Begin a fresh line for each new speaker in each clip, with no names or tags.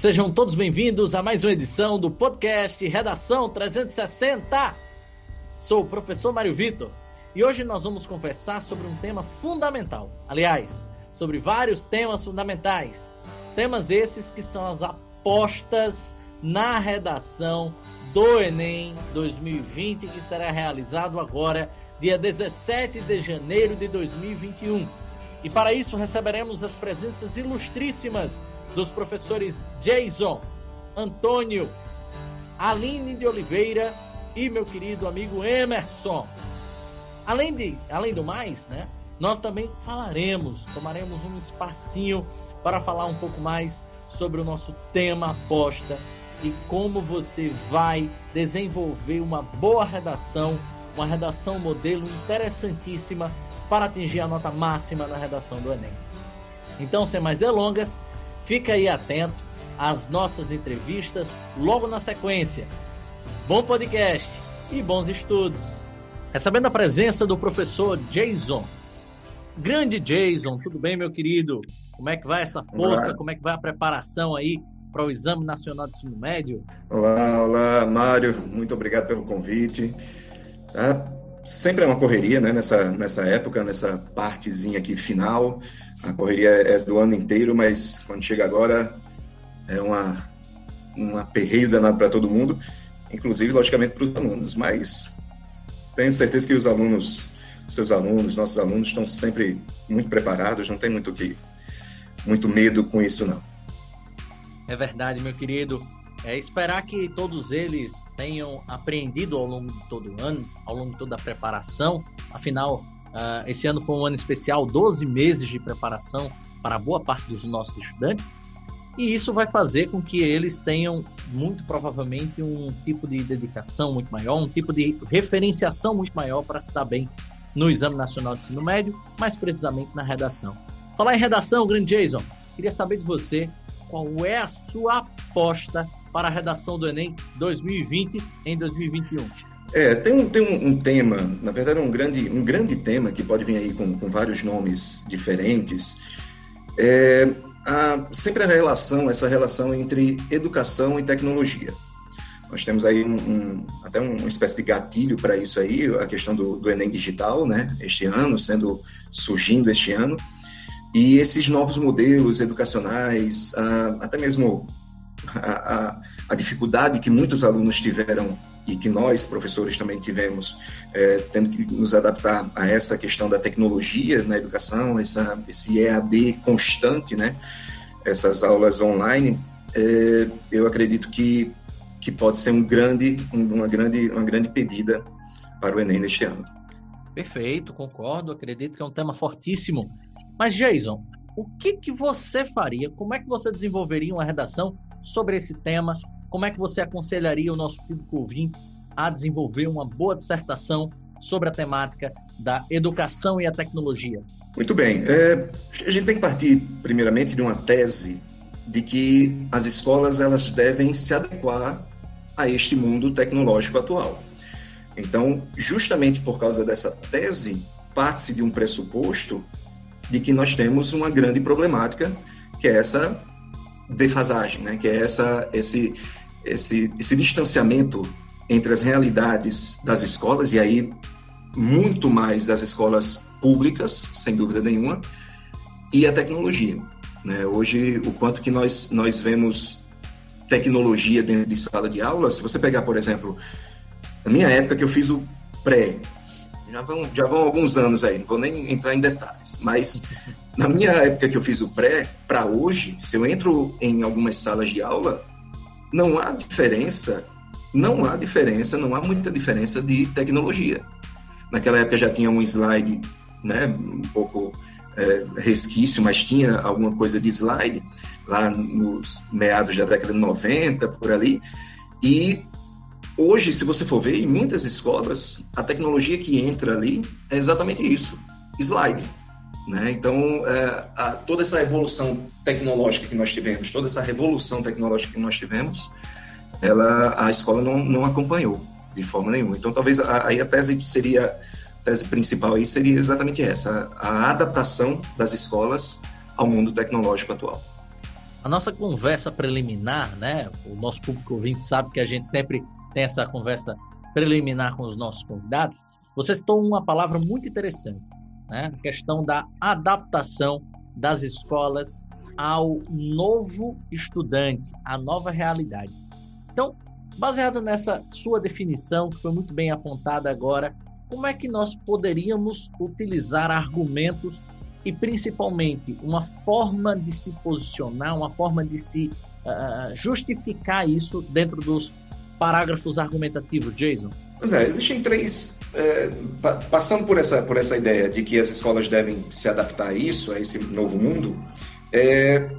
sejam todos bem-vindos a mais uma edição do podcast Redação 360. Sou o professor Mário Vitor e hoje nós vamos conversar sobre um tema fundamental. Aliás, sobre vários temas fundamentais. Temas esses que são as apostas na redação do Enem 2020, que será realizado agora, dia 17 de janeiro de 2021. E para isso receberemos as presenças ilustríssimas dos professores Jason, Antônio, Aline de Oliveira e meu querido amigo Emerson. Além, de, além do mais, né, nós também falaremos, tomaremos um espacinho para falar um pouco mais sobre o nosso tema aposta e como você vai desenvolver uma boa redação, uma redação modelo interessantíssima para atingir a nota máxima na redação do Enem. Então, sem mais delongas, fica aí atento às nossas entrevistas logo na sequência. Bom podcast e bons estudos. Recebendo a presença do professor Jason. Grande Jason, tudo bem, meu querido? Como é que vai essa força? Olá. Como é que vai a preparação aí para o Exame Nacional de Ensino Médio?
Olá, olá, Mário. Muito obrigado pelo convite. Tá? Sempre é uma correria, né? Nessa, nessa época, nessa partezinha aqui final. A correria é do ano inteiro, mas quando chega agora é uma, um aperreio danado para todo mundo, inclusive, logicamente, para os alunos. Mas tenho certeza que os alunos, seus alunos, nossos alunos, estão sempre muito preparados, não tem muito que muito medo com isso, não.
É verdade, meu querido. É esperar que todos eles tenham aprendido ao longo de todo o ano, ao longo de toda a preparação. Afinal, uh, esse ano foi um ano especial, 12 meses de preparação para boa parte dos nossos estudantes. E isso vai fazer com que eles tenham, muito provavelmente, um tipo de dedicação muito maior, um tipo de referenciação muito maior para se dar bem no Exame Nacional de Ensino Médio, mais precisamente na redação. Falar em redação, grande Jason, queria saber de você qual é a sua aposta para a redação do Enem 2020 em 2021?
É, tem um, tem um, um, tema, na verdade um grande, um grande tema que pode vir aí com, com vários nomes diferentes, é a, sempre a relação, essa relação entre educação e tecnologia. Nós temos aí um, um, até uma espécie de gatilho para isso aí, a questão do, do, Enem digital, né? Este ano, sendo surgindo este ano, e esses novos modelos educacionais, ah, até mesmo a, a, a, dificuldade que muitos alunos tiveram e que nós, professores, também tivemos, é, tendo que nos adaptar a essa questão da tecnologia na educação, essa, esse EAD constante, né? essas aulas online, é, eu acredito que, que pode ser um grande, uma, grande, uma grande pedida para o Enem neste ano.
Perfeito, concordo, acredito que é um tema fortíssimo. Mas, Jason, o que, que você faria? Como é que você desenvolveria uma redação sobre esse tema? Como é que você aconselharia o nosso público ouvinte a desenvolver uma boa dissertação sobre a temática da educação e a tecnologia?
Muito bem. É, a gente tem que partir, primeiramente, de uma tese de que as escolas elas devem se adequar a este mundo tecnológico atual. Então, justamente por causa dessa tese, parte-se de um pressuposto de que nós temos uma grande problemática, que é essa defasagem, né? que é essa, esse, esse, esse distanciamento entre as realidades das escolas, e aí muito mais das escolas públicas, sem dúvida nenhuma, e a tecnologia. Né? Hoje, o quanto que nós, nós vemos tecnologia dentro de sala de aula, se você pegar, por exemplo, na minha época que eu fiz o pré, já vão, já vão alguns anos aí, não vou nem entrar em detalhes, mas na minha época que eu fiz o pré, para hoje, se eu entro em algumas salas de aula, não há diferença, não há diferença, não há muita diferença de tecnologia. Naquela época já tinha um slide, né, um pouco é, resquício, mas tinha alguma coisa de slide lá nos meados da década de 90, por ali, e Hoje, se você for ver, em muitas escolas, a tecnologia que entra ali é exatamente isso: slide. Né? Então, é, a, toda essa evolução tecnológica que nós tivemos, toda essa revolução tecnológica que nós tivemos, ela, a escola não, não acompanhou de forma nenhuma. Então, talvez aí a tese seria, a tese principal aí seria exatamente essa: a adaptação das escolas ao mundo tecnológico atual.
a nossa conversa preliminar, né? O nosso público ouvinte sabe que a gente sempre tem essa conversa preliminar com os nossos convidados. Você citou uma palavra muito interessante, né? A questão da adaptação das escolas ao novo estudante, à nova realidade. Então, baseado nessa sua definição, que foi muito bem apontada agora, como é que nós poderíamos utilizar argumentos e principalmente uma forma de se posicionar, uma forma de se uh, justificar isso dentro dos parágrafos argumentativos, Jason?
Pois é, existem três. É, passando por essa, por essa ideia de que as escolas devem se adaptar a isso, a esse novo mundo, é,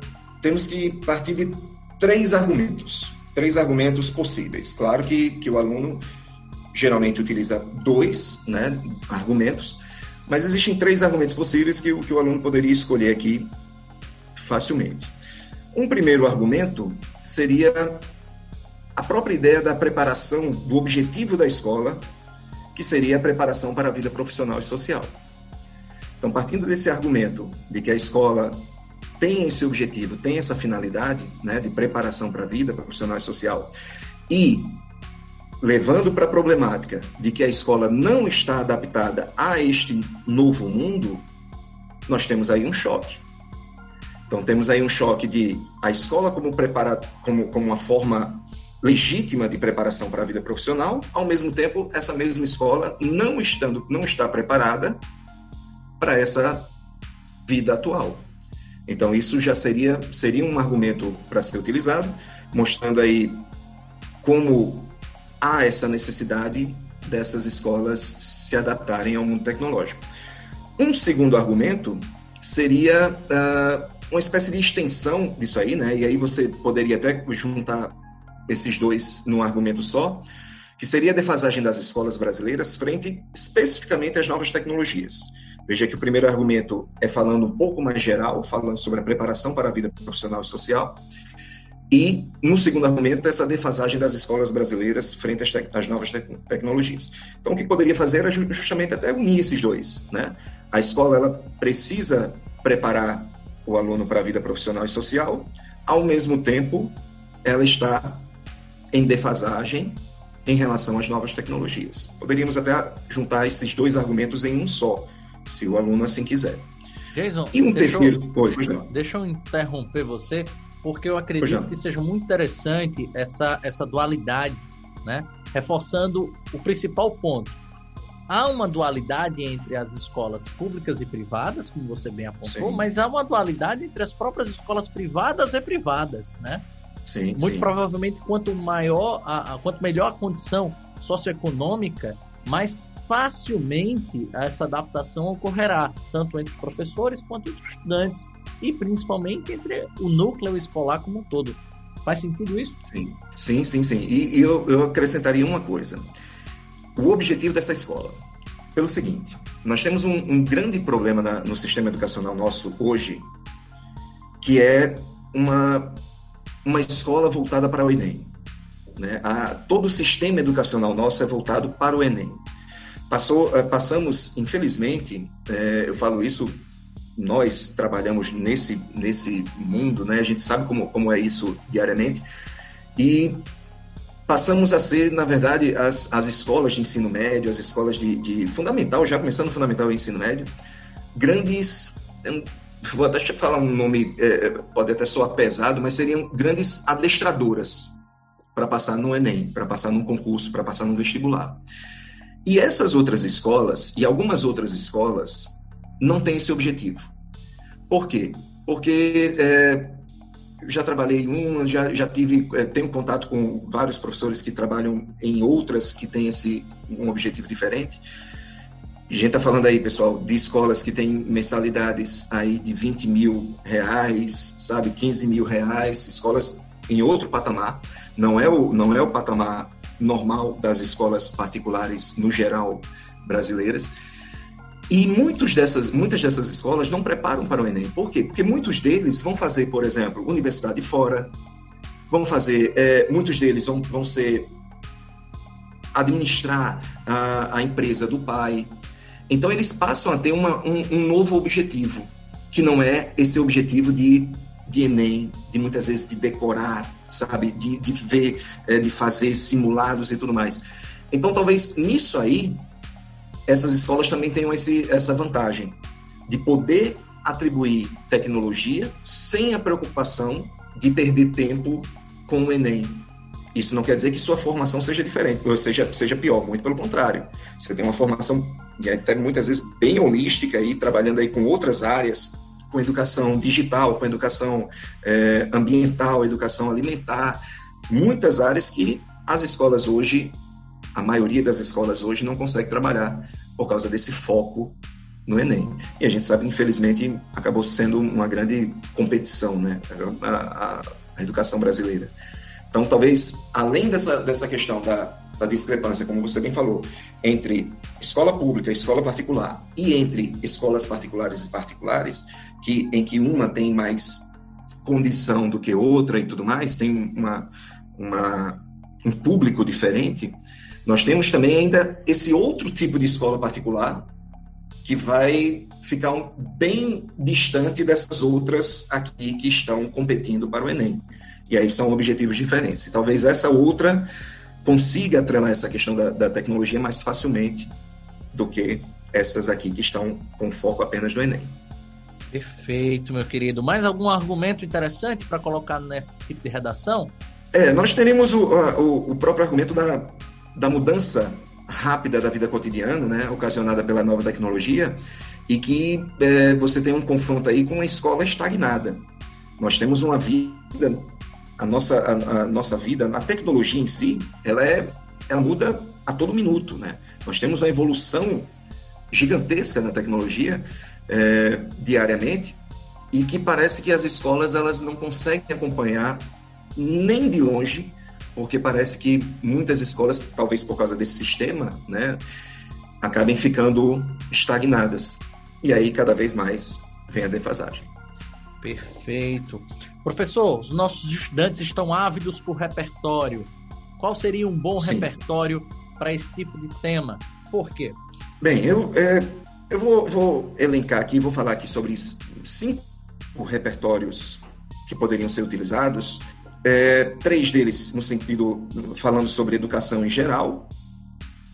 temos que partir de três argumentos. Três argumentos possíveis. Claro que, que o aluno geralmente utiliza dois né, argumentos, mas existem três argumentos possíveis que, que o aluno poderia escolher aqui facilmente. Um primeiro argumento seria a própria ideia da preparação, do objetivo da escola, que seria a preparação para a vida profissional e social. Então, partindo desse argumento de que a escola tem esse objetivo, tem essa finalidade né, de preparação para a vida profissional e social, e levando para a problemática de que a escola não está adaptada a este novo mundo, nós temos aí um choque. Então temos aí um choque de a escola como prepara, como, como uma forma legítima de preparação para a vida profissional, ao mesmo tempo essa mesma escola não estando não está preparada para essa vida atual. Então isso já seria seria um argumento para ser utilizado, mostrando aí como há essa necessidade dessas escolas se adaptarem ao mundo tecnológico. Um segundo argumento seria uh, uma espécie de extensão disso aí, né? E aí você poderia até juntar esses dois num argumento só, que seria a defasagem das escolas brasileiras frente especificamente às novas tecnologias. Veja que o primeiro argumento é falando um pouco mais geral, falando sobre a preparação para a vida profissional e social, e, no segundo argumento, essa defasagem das escolas brasileiras frente às, às novas te tecnologias. Então, o que poderia fazer era justamente até unir esses dois. Né? A escola ela precisa preparar o aluno para a vida profissional e social, ao mesmo tempo, ela está em defasagem em relação às novas tecnologias. Poderíamos até juntar esses dois argumentos em um só, se o aluno assim quiser.
Jason, e um deixa terceiro. Eu, deixa, deixa eu interromper você porque eu acredito que seja muito interessante essa, essa dualidade, né? reforçando o principal ponto. Há uma dualidade entre as escolas públicas e privadas, como você bem apontou, sim. mas há uma dualidade entre as próprias escolas privadas e privadas, né? Sim, Muito sim. provavelmente, quanto maior, a, a, quanto melhor a condição socioeconômica, mais facilmente essa adaptação ocorrerá, tanto entre professores quanto entre estudantes e principalmente entre o núcleo escolar como um todo. Faz sentido isso?
Sim, sim, sim. sim. E, e eu, eu acrescentaria uma coisa. O objetivo dessa escola, pelo seguinte, nós temos um, um grande problema na, no sistema educacional nosso hoje, que é uma, uma escola voltada para o Enem. Né? A, todo o sistema educacional nosso é voltado para o Enem. Passou, eh, passamos, infelizmente, é, eu falo isso nós trabalhamos nesse, nesse mundo, né? A gente sabe como, como é isso diariamente. E passamos a ser, na verdade, as, as escolas de ensino médio, as escolas de, de fundamental, já começando fundamental e ensino médio, grandes. Vou até falar um nome, é, pode até soar pesado, mas seriam grandes adestradoras para passar no Enem, para passar num concurso, para passar no vestibular. E essas outras escolas, e algumas outras escolas, não tem esse objetivo. Por quê? Porque é, já trabalhei em uma, já, já tive, é, tenho contato com vários professores que trabalham em outras que têm esse um objetivo diferente. A gente está falando aí, pessoal, de escolas que têm mensalidades aí de 20 mil reais, sabe, 15 mil reais, escolas em outro patamar. Não é o, não é o patamar normal das escolas particulares no geral brasileiras. E muitos dessas, muitas dessas escolas não preparam para o Enem. Por quê? Porque muitos deles vão fazer, por exemplo, universidade fora, vão fazer, é, muitos deles vão, vão ser administrar a, a empresa do pai. Então eles passam a ter uma, um, um novo objetivo, que não é esse objetivo de de Enem, de muitas vezes de decorar, sabe? De, de ver, é, de fazer simulados e tudo mais. Então, talvez nisso aí, essas escolas também tenham esse, essa vantagem de poder atribuir tecnologia sem a preocupação de perder tempo com o Enem. Isso não quer dizer que sua formação seja diferente, ou seja, seja pior, muito pelo contrário. Você tem uma formação até muitas vezes bem holística aí, trabalhando aí com outras áreas, com educação digital, com educação é, ambiental, educação alimentar, muitas áreas que as escolas hoje, a maioria das escolas hoje não consegue trabalhar por causa desse foco no Enem. E a gente sabe, infelizmente, acabou sendo uma grande competição, né? A, a, a educação brasileira. Então, talvez, além dessa, dessa questão da, da discrepância, como você bem falou, entre escola pública escola particular e entre escolas particulares e particulares, que, em que uma tem mais condição do que outra e tudo mais, tem uma, uma, um público diferente, nós temos também ainda esse outro tipo de escola particular que vai ficar um, bem distante dessas outras aqui que estão competindo para o Enem. E aí são objetivos diferentes. E talvez essa outra consiga atrelar essa questão da, da tecnologia mais facilmente do que essas aqui que estão com foco apenas no Enem.
Perfeito, meu querido. Mais algum argumento interessante para colocar nesse tipo de redação?
É, nós teremos o, o, o próprio argumento da, da mudança rápida da vida cotidiana, né, ocasionada pela nova tecnologia, e que é, você tem um confronto aí com uma escola estagnada. Nós temos uma vida, a nossa, a, a nossa vida, a tecnologia em si, ela, é, ela muda a todo minuto, né? Nós temos uma evolução gigantesca na tecnologia é, diariamente e que parece que as escolas elas não conseguem acompanhar nem de longe porque parece que muitas escolas, talvez por causa desse sistema, né, acabem ficando estagnadas. E aí, cada vez mais, vem a defasagem.
Perfeito. Professor, os nossos estudantes estão ávidos por repertório. Qual seria um bom Sim. repertório para esse tipo de tema? Por quê?
Bem, eu, é, eu vou, vou elencar aqui, vou falar aqui sobre cinco repertórios que poderiam ser utilizados é, três deles no sentido falando sobre educação em geral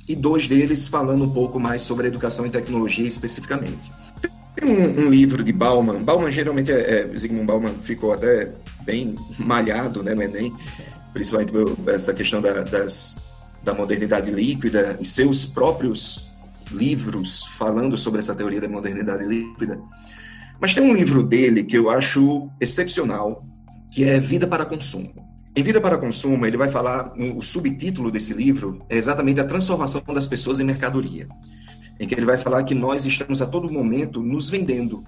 e dois deles falando um pouco mais sobre educação e tecnologia especificamente. Tem um, um livro de Bauman, Bauman geralmente é, é, Zygmunt Bauman ficou até bem malhado né, no Enem, principalmente essa questão da, das, da modernidade líquida e seus próprios livros falando sobre essa teoria da modernidade líquida. Mas tem um livro dele que eu acho excepcional, que é Vida para Consumo. Em Vida para Consumo, ele vai falar, o subtítulo desse livro é exatamente a transformação das pessoas em mercadoria, em que ele vai falar que nós estamos a todo momento nos vendendo,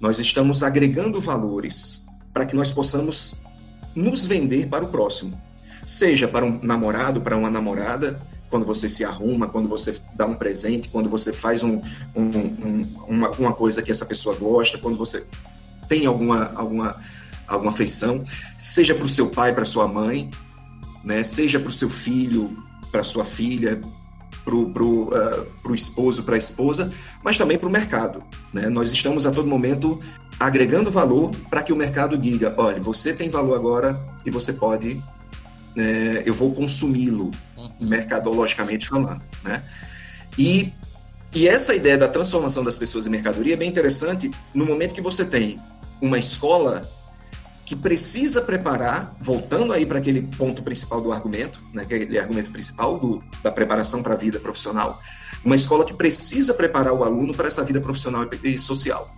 nós estamos agregando valores para que nós possamos nos vender para o próximo, seja para um namorado, para uma namorada, quando você se arruma, quando você dá um presente, quando você faz um, um, um, uma, uma coisa que essa pessoa gosta, quando você tem alguma, alguma alguma afeição, seja para o seu pai, para sua mãe, né? seja para o seu filho, para sua filha, para o pro, uh, pro esposo, para a esposa, mas também para o mercado. Né? Nós estamos a todo momento agregando valor para que o mercado diga: olha, você tem valor agora e você pode, né, eu vou consumi-lo, uhum. mercadologicamente falando. Né? E, e essa ideia da transformação das pessoas em mercadoria é bem interessante no momento que você tem uma escola que precisa preparar, voltando aí para aquele ponto principal do argumento, né, é aquele argumento principal do, da preparação para a vida profissional, uma escola que precisa preparar o aluno para essa vida profissional e social.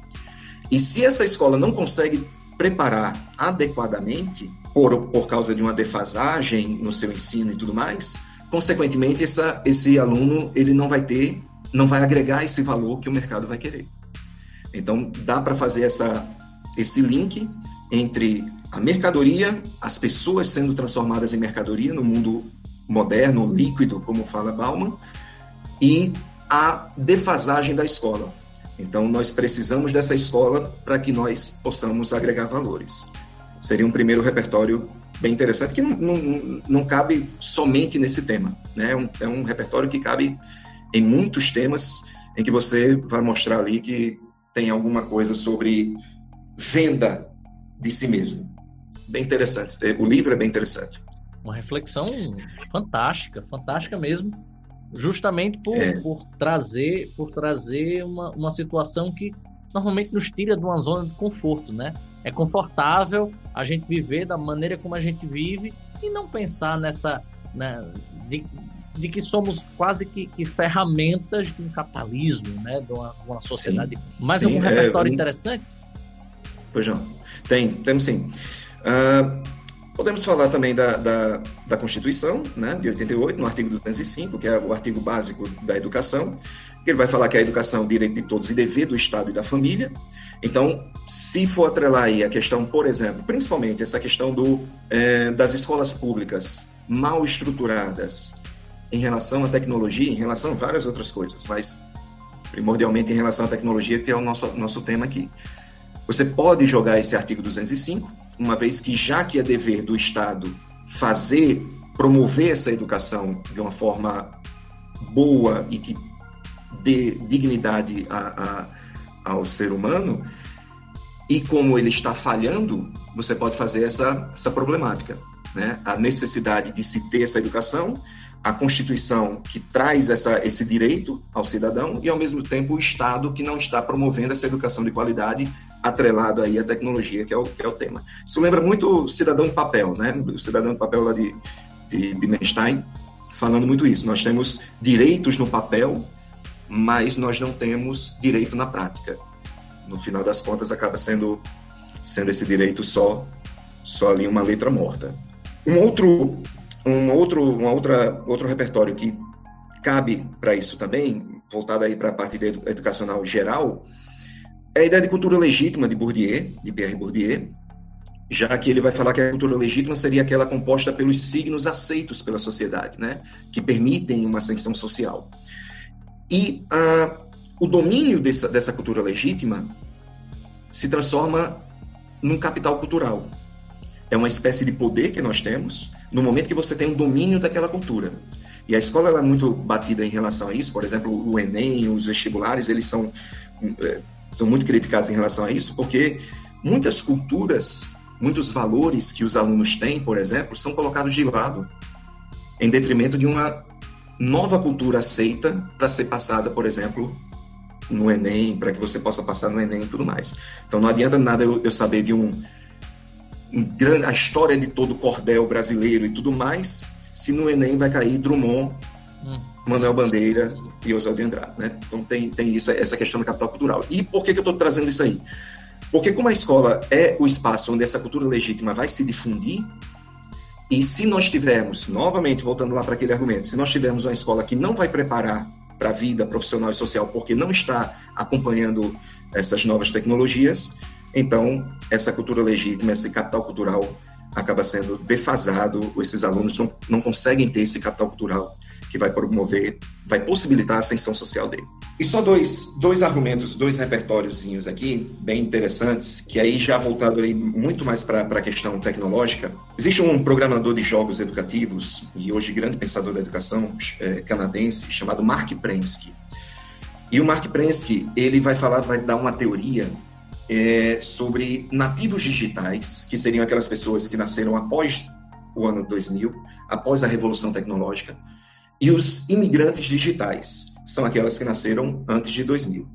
E se essa escola não consegue preparar adequadamente, por, por causa de uma defasagem no seu ensino e tudo mais, consequentemente, essa, esse aluno ele não vai ter, não vai agregar esse valor que o mercado vai querer. Então, dá para fazer essa, esse link entre a mercadoria, as pessoas sendo transformadas em mercadoria no mundo moderno, líquido, como fala Bauman, e a defasagem da escola. Então, nós precisamos dessa escola para que nós possamos agregar valores. Seria um primeiro repertório bem interessante, que não, não, não cabe somente nesse tema. Né? É, um, é um repertório que cabe em muitos temas, em que você vai mostrar ali que tem alguma coisa sobre venda de si mesmo. Bem interessante. O livro é bem interessante.
Uma reflexão fantástica, fantástica mesmo, justamente por, é. por trazer, por trazer uma, uma situação que normalmente nos tira de uma zona de conforto, né? É confortável a gente viver da maneira como a gente vive e não pensar nessa. Né, de, de que somos quase que, que, ferramentas de um capitalismo, né? De uma, uma sociedade. Sim, Mais sim, algum repertório é, interessante?
Pois não. Tem, temos sim. Uh, podemos falar também da, da, da, Constituição, né, de 88, no artigo 205, que é o artigo básico da educação, que ele vai falar que a educação é direito de todos e dever do Estado e da família. Então, se for atrelar aí a questão, por exemplo, principalmente essa questão do, é, das escolas públicas mal estruturadas em relação à tecnologia, em relação a várias outras coisas, mas primordialmente em relação à tecnologia, que é o nosso, nosso tema aqui. Você pode jogar esse artigo 205, uma vez que já que é dever do Estado fazer, promover essa educação de uma forma boa e que dê dignidade a, a, ao ser humano, e como ele está falhando, você pode fazer essa, essa problemática. Né? A necessidade de se ter essa educação, a Constituição que traz essa, esse direito ao cidadão e, ao mesmo tempo, o Estado que não está promovendo essa educação de qualidade atrelado aí à tecnologia, que é o, que é o tema. Isso lembra muito o Cidadão de Papel, né? O Cidadão de Papel lá de, de, de Einstein, falando muito isso. Nós temos direitos no papel, mas nós não temos direito na prática. No final das contas, acaba sendo, sendo esse direito só, só ali uma letra morta. Um outro, um outro, uma outra, outro repertório que cabe para isso também, voltado aí para a parte educacional geral, é a ideia de cultura legítima de Bourdieu, de Pierre Bourdieu, já que ele vai falar que a cultura legítima seria aquela composta pelos signos aceitos pela sociedade, né, que permitem uma ascensão social. E ah, o domínio dessa, dessa cultura legítima se transforma num capital cultural. É uma espécie de poder que nós temos no momento que você tem um domínio daquela cultura. E a escola é muito batida em relação a isso. Por exemplo, o Enem, os vestibulares, eles são é, são muito criticados em relação a isso, porque muitas culturas, muitos valores que os alunos têm, por exemplo, são colocados de lado em detrimento de uma nova cultura aceita para ser passada, por exemplo, no Enem, para que você possa passar no Enem e tudo mais. Então não adianta nada eu, eu saber de um, a história de todo o cordel brasileiro e tudo mais, se no Enem vai cair Drummond, hum. Manuel Bandeira e Oswaldo de Andrade, né? Então tem, tem isso, essa questão do capital cultural. E por que, que eu estou trazendo isso aí? Porque como a escola é o espaço onde essa cultura legítima vai se difundir, e se nós tivermos, novamente voltando lá para aquele argumento, se nós tivermos uma escola que não vai preparar para a vida profissional e social porque não está acompanhando essas novas tecnologias, então essa cultura legítima, esse capital cultural acaba sendo defasado, esses alunos não, não conseguem ter esse capital cultural que vai promover, vai possibilitar a ascensão social dele. E só dois, dois argumentos, dois repertóriozinhos aqui, bem interessantes, que aí já voltado aí muito mais para a questão tecnológica. Existe um programador de jogos educativos, e hoje grande pensador da educação é, canadense, chamado Mark Prensky. E o Mark Prensky, ele vai falar, vai dar uma teoria é, sobre nativos digitais, que seriam aquelas pessoas que nasceram após o ano 2000, após a revolução tecnológica, e os imigrantes digitais, são aquelas que nasceram antes de 2000.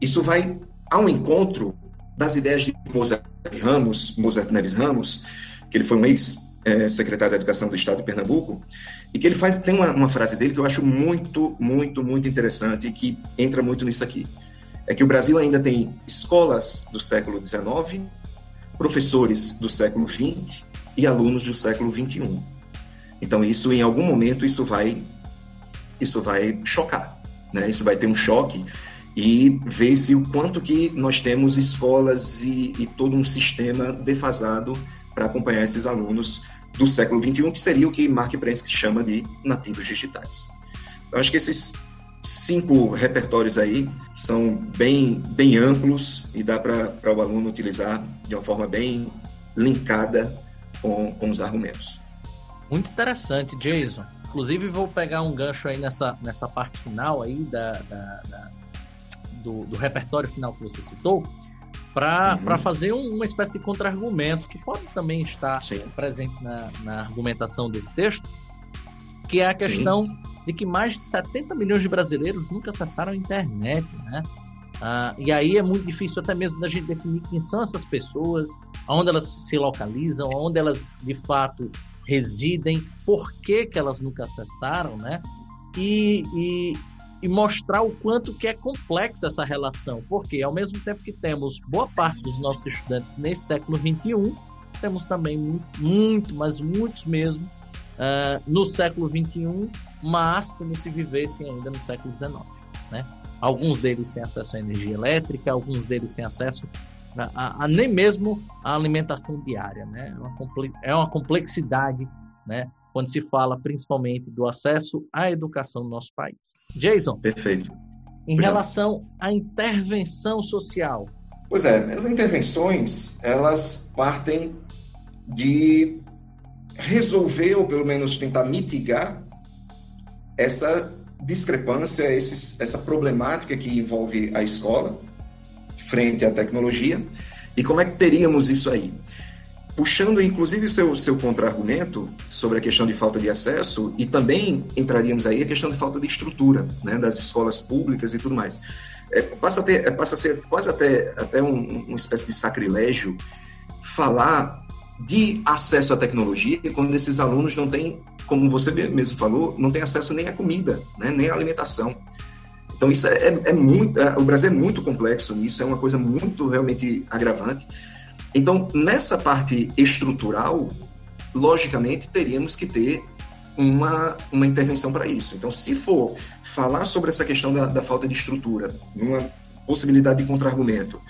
Isso vai ao encontro das ideias de Mozart Ramos, Mozart Neves Ramos, que ele foi um ex-secretário da Educação do Estado de Pernambuco, e que ele faz tem uma, uma frase dele que eu acho muito, muito, muito interessante e que entra muito nisso aqui. É que o Brasil ainda tem escolas do século XIX, professores do século XX e alunos do século XXI. Então isso, em algum momento, isso vai, isso vai chocar, né? Isso vai ter um choque e ver se o quanto que nós temos escolas e, e todo um sistema defasado para acompanhar esses alunos do século XXI, que seria o que Mark Prensky chama de nativos digitais. Então, acho que esses cinco repertórios aí são bem, bem amplos e dá para o aluno utilizar de uma forma bem linkada com, com os argumentos.
Muito interessante, Jason. Inclusive, vou pegar um gancho aí nessa, nessa parte final aí da, da, da do, do, repertório final que você citou, para uhum. fazer um, uma espécie de contra-argumento, que pode também estar Sim. presente na, na argumentação desse texto, que é a questão Sim. de que mais de 70 milhões de brasileiros nunca acessaram a internet, né? Ah, e aí é muito difícil até mesmo da gente definir quem são essas pessoas, aonde elas se localizam, aonde elas de fato residem, por que, que elas nunca acessaram, né? E, e, e mostrar o quanto que é complexa essa relação, porque ao mesmo tempo que temos boa parte dos nossos estudantes nesse século 21, temos também muito, muito mas muitos mesmo, uh, no século 21, mas como se vivessem ainda no século 19, né? Alguns deles sem acesso à energia elétrica, alguns deles sem acesso a, a, a nem mesmo a alimentação diária, né? É uma, é uma complexidade, né? Quando se fala principalmente do acesso à educação no nosso país. Jason.
Perfeito.
Em relação à intervenção social.
Pois é, as intervenções, elas partem de resolver, ou pelo menos tentar mitigar, essa discrepância, esses, essa problemática que envolve a escola frente à tecnologia. E como é que teríamos isso aí? Puxando inclusive o seu, seu contra-argumento sobre a questão de falta de acesso, e também entraríamos aí a questão de falta de estrutura né, das escolas públicas e tudo mais. É, passa, a ter, é, passa a ser quase até, até um, uma espécie de sacrilégio falar de acesso à tecnologia quando esses alunos não têm como você mesmo falou, não tem acesso nem à comida, né, nem à alimentação. Então isso é, é, é muito, é, o Brasil é muito complexo nisso, é uma coisa muito realmente agravante. Então nessa parte estrutural, logicamente teríamos que ter uma, uma intervenção para isso. Então se for falar sobre essa questão da, da falta de estrutura, uma possibilidade de contra-argumento,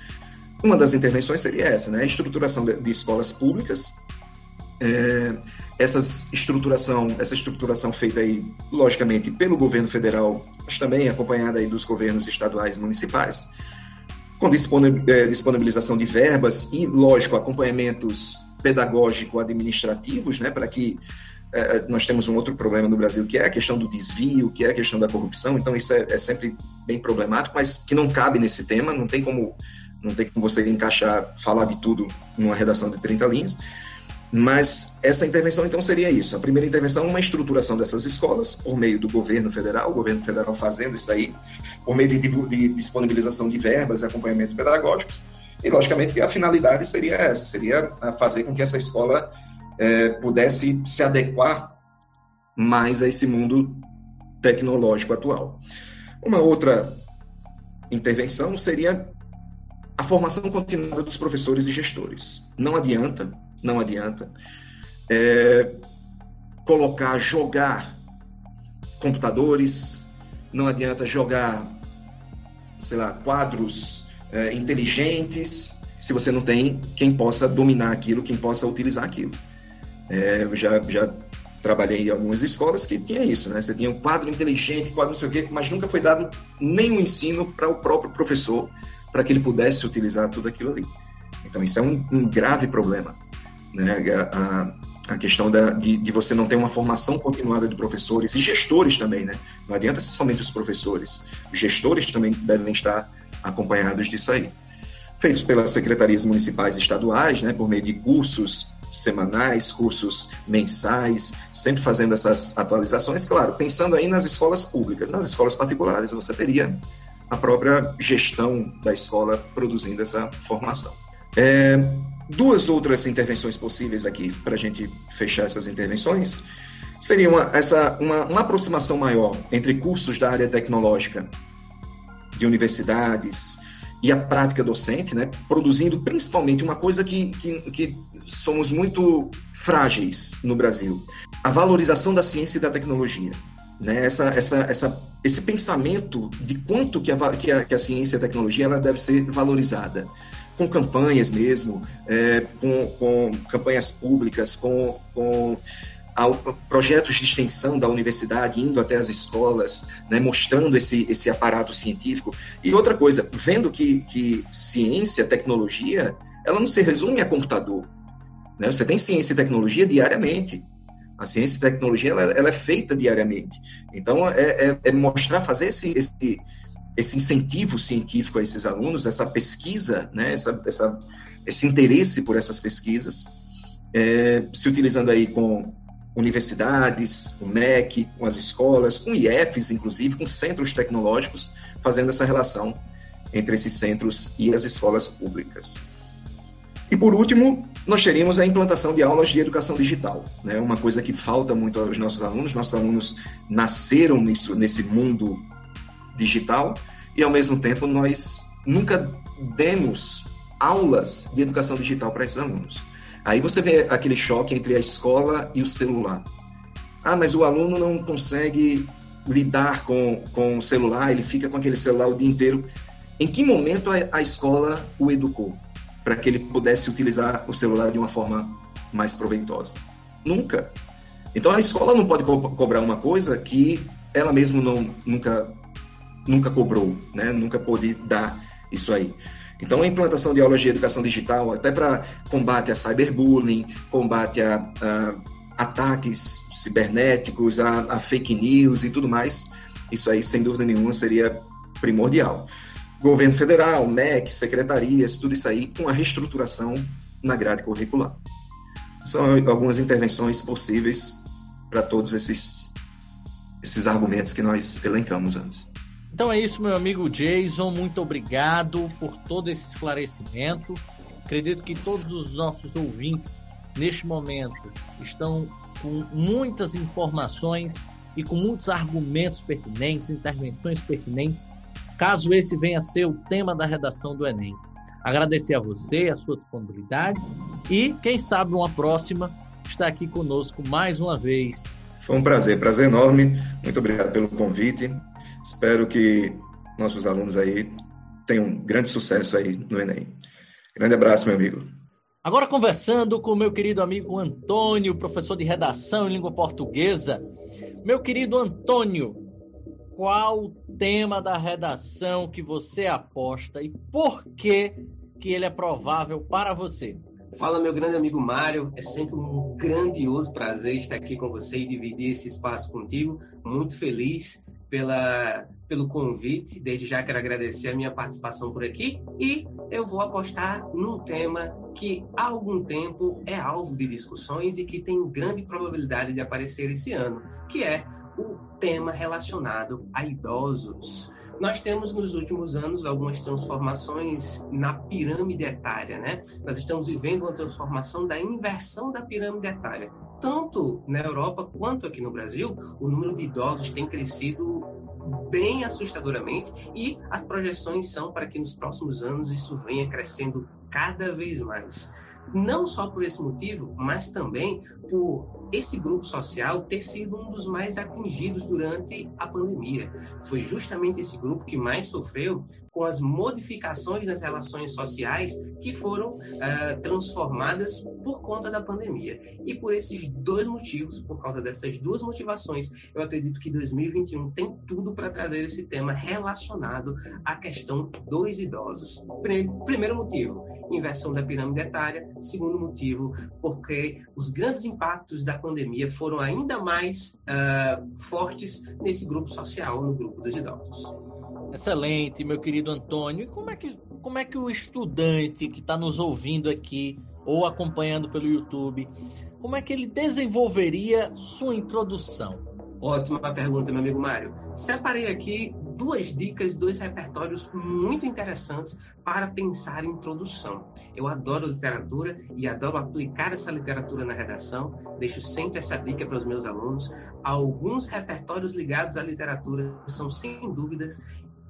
uma das intervenções seria essa, né? A estruturação de, de escolas públicas, é, essas estruturação, essa estruturação feita aí, logicamente, pelo governo federal, mas também acompanhada aí dos governos estaduais e municipais, com é, disponibilização de verbas e, lógico, acompanhamentos pedagógico-administrativos, né, para que é, nós temos um outro problema no Brasil, que é a questão do desvio, que é a questão da corrupção, então isso é, é sempre bem problemático, mas que não cabe nesse tema, não tem como não tem como você encaixar, falar de tudo numa redação de 30 linhas. Mas essa intervenção, então, seria isso. A primeira intervenção, uma estruturação dessas escolas, por meio do governo federal, o governo federal fazendo isso aí, por meio de, de disponibilização de verbas e acompanhamentos pedagógicos. E, logicamente, a finalidade seria essa, seria fazer com que essa escola é, pudesse se adequar mais a esse mundo tecnológico atual. Uma outra intervenção seria a formação continuada dos professores e gestores. Não adianta não adianta. É, colocar, jogar computadores, não adianta jogar, sei lá, quadros é, inteligentes, se você não tem quem possa dominar aquilo, quem possa utilizar aquilo. É, eu já, já trabalhei em algumas escolas que tinha isso, né? Você tinha um quadro inteligente, quadro não sei o quê, mas nunca foi dado nenhum ensino para o próprio professor para que ele pudesse utilizar tudo aquilo ali. Então isso é um, um grave problema né, a, a questão da, de, de, você não ter uma formação continuada de professores e gestores também, né? Não adianta ser somente os professores, os gestores também devem estar acompanhados disso aí. Feitos pelas secretarias municipais e estaduais, né, por meio de cursos semanais, cursos mensais, sempre fazendo essas atualizações, claro, pensando aí nas escolas públicas. Nas escolas particulares, você teria a própria gestão da escola produzindo essa formação. É, duas outras intervenções possíveis aqui para a gente fechar essas intervenções seria uma, essa, uma, uma aproximação maior entre cursos da área tecnológica de universidades e a prática docente, né, produzindo principalmente uma coisa que, que, que somos muito frágeis no Brasil, a valorização da ciência e da tecnologia. Né, essa, essa, essa, esse pensamento de quanto que a, que a, que a ciência e a tecnologia ela deve ser valorizada com campanhas mesmo, é, com, com, campanhas públicas, com, com projetos de extensão da universidade indo até as escolas, né, mostrando esse, esse aparato científico. E outra coisa, vendo que, que ciência, tecnologia, ela não se resume a computador. Né? Você tem ciência e tecnologia diariamente. A ciência e tecnologia ela, ela é feita diariamente. Então, é, é, é mostrar, fazer esse, esse esse incentivo científico a esses alunos, essa pesquisa, né, essa, essa, esse interesse por essas pesquisas, é, se utilizando aí com universidades, o MEC, com as escolas, com IEFs, inclusive, com centros tecnológicos, fazendo essa relação entre esses centros e as escolas públicas. E por último, nós teríamos a implantação de aulas de educação digital, né? uma coisa que falta muito aos nossos alunos. Nossos alunos nasceram nisso, nesse mundo digital e, ao mesmo tempo, nós nunca demos aulas de educação digital para esses alunos. Aí você vê aquele choque entre a escola e o celular. Ah, mas o aluno não consegue lidar com, com o celular, ele fica com aquele celular o dia inteiro. Em que momento a, a escola o educou para que ele pudesse utilizar o celular de uma forma mais proveitosa? Nunca. Então a escola não pode co cobrar uma coisa que ela mesma não, nunca, nunca cobrou, né? nunca pôde dar isso aí. Então, a implantação de aulas de educação digital, até para combate a cyberbullying, combate a, a ataques cibernéticos, a, a, fake news e tudo mais, isso aí, sem dúvida nenhuma, seria primordial. Governo federal, MEC, secretarias, tudo isso aí, com a reestruturação na grade curricular. São algumas intervenções possíveis para todos esses, esses argumentos que nós elencamos antes.
Então é isso, meu amigo Jason. Muito obrigado por todo esse esclarecimento. Acredito que todos os nossos ouvintes, neste momento, estão com muitas informações e com muitos argumentos pertinentes, intervenções pertinentes, caso esse venha a ser o tema da redação do Enem. Agradecer a você, a sua disponibilidade e, quem sabe, uma próxima, estar aqui conosco mais uma vez.
Foi um prazer, prazer enorme. Muito obrigado pelo convite. Espero que nossos alunos aí tenham grande sucesso aí no Enem. Grande abraço, meu amigo.
Agora conversando com meu querido amigo Antônio, professor de redação em língua portuguesa. Meu querido Antônio, qual o tema da redação que você aposta e por que que ele é provável para você?
Fala, meu grande amigo Mário. É sempre um grandioso prazer estar aqui com você e dividir esse espaço contigo. Muito feliz pela, pelo convite. Desde já quero agradecer a minha participação por aqui e eu vou apostar num tema que há algum tempo é alvo de discussões e que tem grande probabilidade de aparecer esse ano, que é o tema relacionado a idosos. Nós temos nos últimos anos algumas transformações na pirâmide etária, né? Nós estamos vivendo uma transformação da inversão da pirâmide etária tanto na Europa quanto aqui no Brasil, o número de idosos tem crescido bem assustadoramente e as projeções são para que nos próximos anos isso venha crescendo cada vez mais. Não só por esse motivo, mas também por esse grupo social ter sido um dos mais atingidos durante a pandemia. Foi justamente esse grupo que mais sofreu com as modificações das relações sociais que foram uh, transformadas por conta da pandemia. E por esses dois motivos, por causa dessas duas motivações, eu acredito que 2021 tem tudo para trazer esse tema relacionado à questão dos idosos. Primeiro motivo, inversão da pirâmide etária. Segundo motivo, porque os grandes impactos da pandemia foram ainda mais uh, fortes nesse grupo social, no grupo dos idosos.
Excelente, meu querido Antônio. E como é que, como é que o estudante que está nos ouvindo aqui ou acompanhando pelo YouTube, como é que ele desenvolveria sua introdução?
Ótima pergunta, meu amigo Mário. Separei aqui duas dicas, dois repertórios muito interessantes para pensar em introdução. Eu adoro literatura e adoro aplicar essa literatura na redação. Deixo sempre essa dica para os meus alunos. Alguns repertórios ligados à literatura são, sem dúvidas,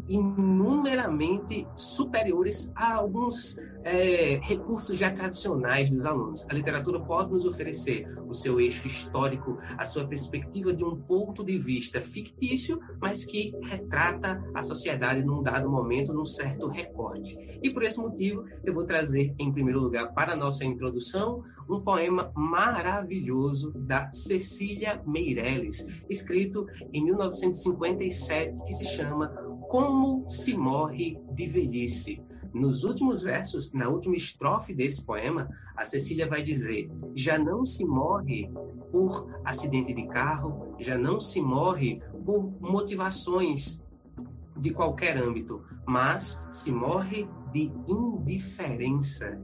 inumeramente superiores a alguns é, recursos já tradicionais dos alunos. A literatura pode nos oferecer o seu eixo histórico, a sua perspectiva de um ponto de vista fictício, mas que retrata a sociedade num dado momento, num certo recorte. E por esse motivo, eu vou trazer, em primeiro lugar, para a nossa introdução, um poema maravilhoso da Cecília Meirelles, escrito em 1957, que se chama Como se morre de velhice. Nos últimos versos, na última estrofe desse poema, a Cecília vai dizer: já não se morre por acidente de carro, já não se morre por motivações de qualquer âmbito, mas se morre de indiferença.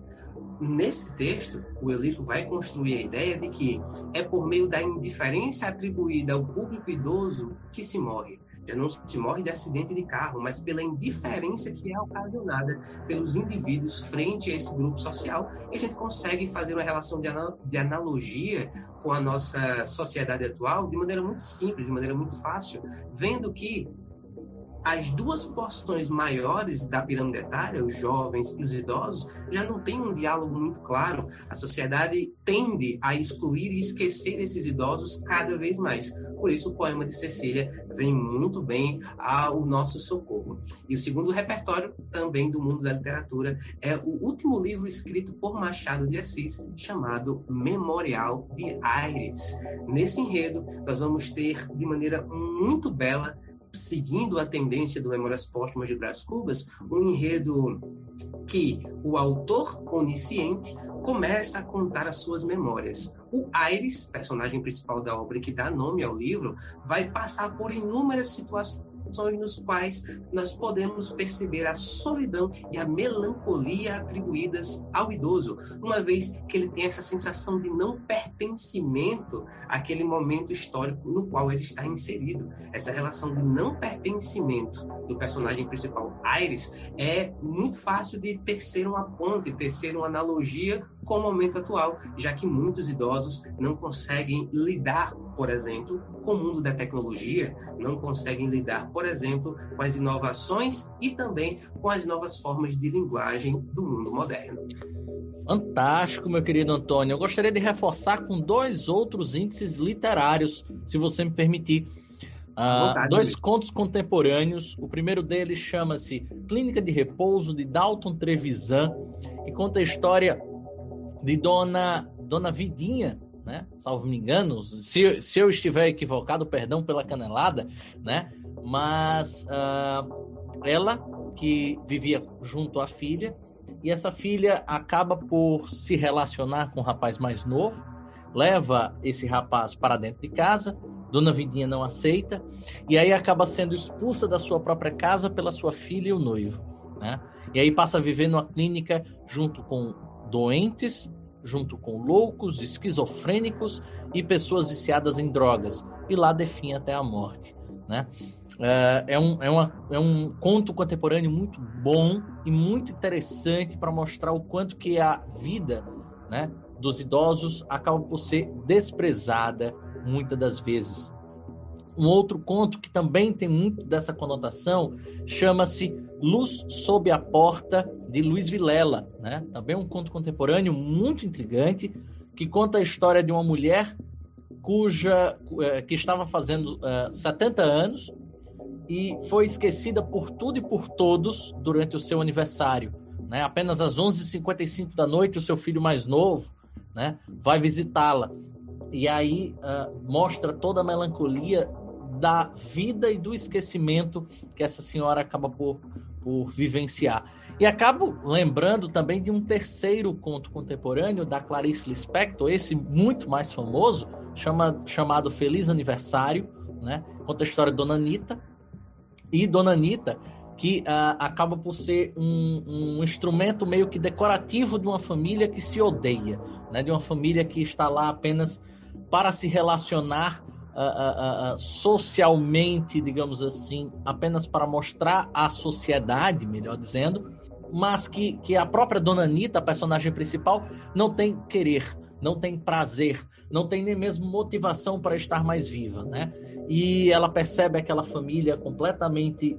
Nesse texto, o Eulírico vai construir a ideia de que é por meio da indiferença atribuída ao público idoso que se morre já não se morre de acidente de carro, mas pela indiferença que é ocasionada pelos indivíduos frente a esse grupo social. E a gente consegue fazer uma relação de, analogia com a nossa sociedade atual de maneira muito simples, de maneira muito fácil, vendo que as duas porções maiores da pirâmide etária, os jovens e os idosos, já não têm um diálogo muito claro. A sociedade tende a excluir e esquecer esses idosos cada vez mais. Por isso, o poema de Cecília vem muito bem ao nosso socorro. E o segundo repertório, também do mundo da literatura, é o último livro escrito por Machado de Assis, chamado Memorial de Aires. Nesse enredo, nós vamos ter, de maneira muito bela, seguindo a tendência do Memórias Póstumas de Brás Cubas, um enredo que o autor onisciente começa a contar as suas memórias. O Aires, personagem principal da obra que dá nome ao livro, vai passar por inúmeras situações nos quais nós podemos perceber a solidão e a melancolia atribuídas ao idoso, uma vez que ele tem essa sensação de não pertencimento àquele momento histórico no qual ele está inserido. Essa relação de não pertencimento do personagem principal, Aires, é muito fácil de tecer uma ponte, tecer uma analogia com o momento atual, já que muitos idosos não conseguem lidar, por exemplo, com o mundo da tecnologia, não conseguem lidar, por exemplo, com as inovações e também com as novas formas de linguagem do mundo moderno.
Fantástico, meu querido Antônio. Eu gostaria de reforçar com dois outros índices literários, se você me permitir. Uh, dois contos contemporâneos. O primeiro deles chama-se Clínica de Repouso, de Dalton Trevisan, que conta a história de Dona, Dona Vidinha, né? Salvo me engano. Se, se eu estiver equivocado, perdão pela canelada, né? Mas uh, ela que vivia junto à filha, e essa filha acaba por se relacionar com um rapaz mais novo, leva esse rapaz para dentro de casa, Dona Vidinha não aceita, e aí acaba sendo expulsa da sua própria casa pela sua filha e o noivo. Né? E aí passa a viver numa clínica junto com doentes, junto com loucos, esquizofrênicos e pessoas viciadas em drogas, e lá define até a morte. Né? É, é, um, é, uma, é um conto contemporâneo muito bom e muito interessante para mostrar o quanto que a vida né, dos idosos acaba por ser desprezada muitas das vezes. Um outro conto que também tem muito dessa conotação chama-se Luz sob a Porta, de Luiz Vilela. Né? Também um conto contemporâneo muito intrigante, que conta a história de uma mulher cuja eh, que estava fazendo uh, eh, 70 anos e foi esquecida por tudo e por todos durante o seu aniversário. Né? Apenas às 11h55 da noite, o seu filho mais novo né, vai visitá-la. E aí uh, mostra toda a melancolia da vida e do esquecimento que essa senhora acaba por, por vivenciar. E acabo lembrando também de um terceiro conto contemporâneo da Clarice Lispector, esse muito mais famoso, chama, chamado Feliz Aniversário, né? Conta a história de Dona Anitta. E Dona Anitta, que uh, acaba por ser um, um, instrumento meio que decorativo de uma família que se odeia, né? De uma família que está lá apenas para se relacionar socialmente, digamos assim, apenas para mostrar à sociedade, melhor dizendo, mas que, que a própria Dona Anitta, a personagem principal, não tem querer, não tem prazer, não tem nem mesmo motivação para estar mais viva, né? E ela percebe aquela família completamente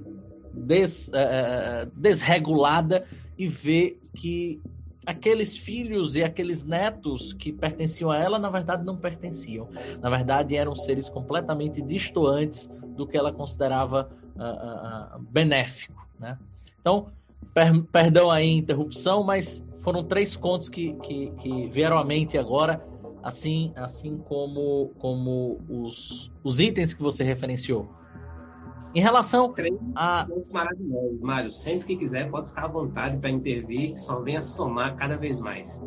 des, uh, desregulada e vê que aqueles filhos e aqueles netos que pertenciam a ela, na verdade, não pertenciam. Na verdade, eram seres completamente distantes do que ela considerava uh, uh, benéfico. Né? Então, per perdão aí a interrupção, mas foram três contos que, que, que, vieram à mente agora, assim, assim como, como os, os itens que você referenciou. Em relação
Três a. maravilhosos, Mário. Sempre que quiser, pode ficar à vontade para intervir, só venha somar cada vez mais.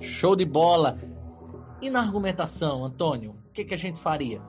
Show de bola. E na argumentação, Antônio, o que, que a gente faria?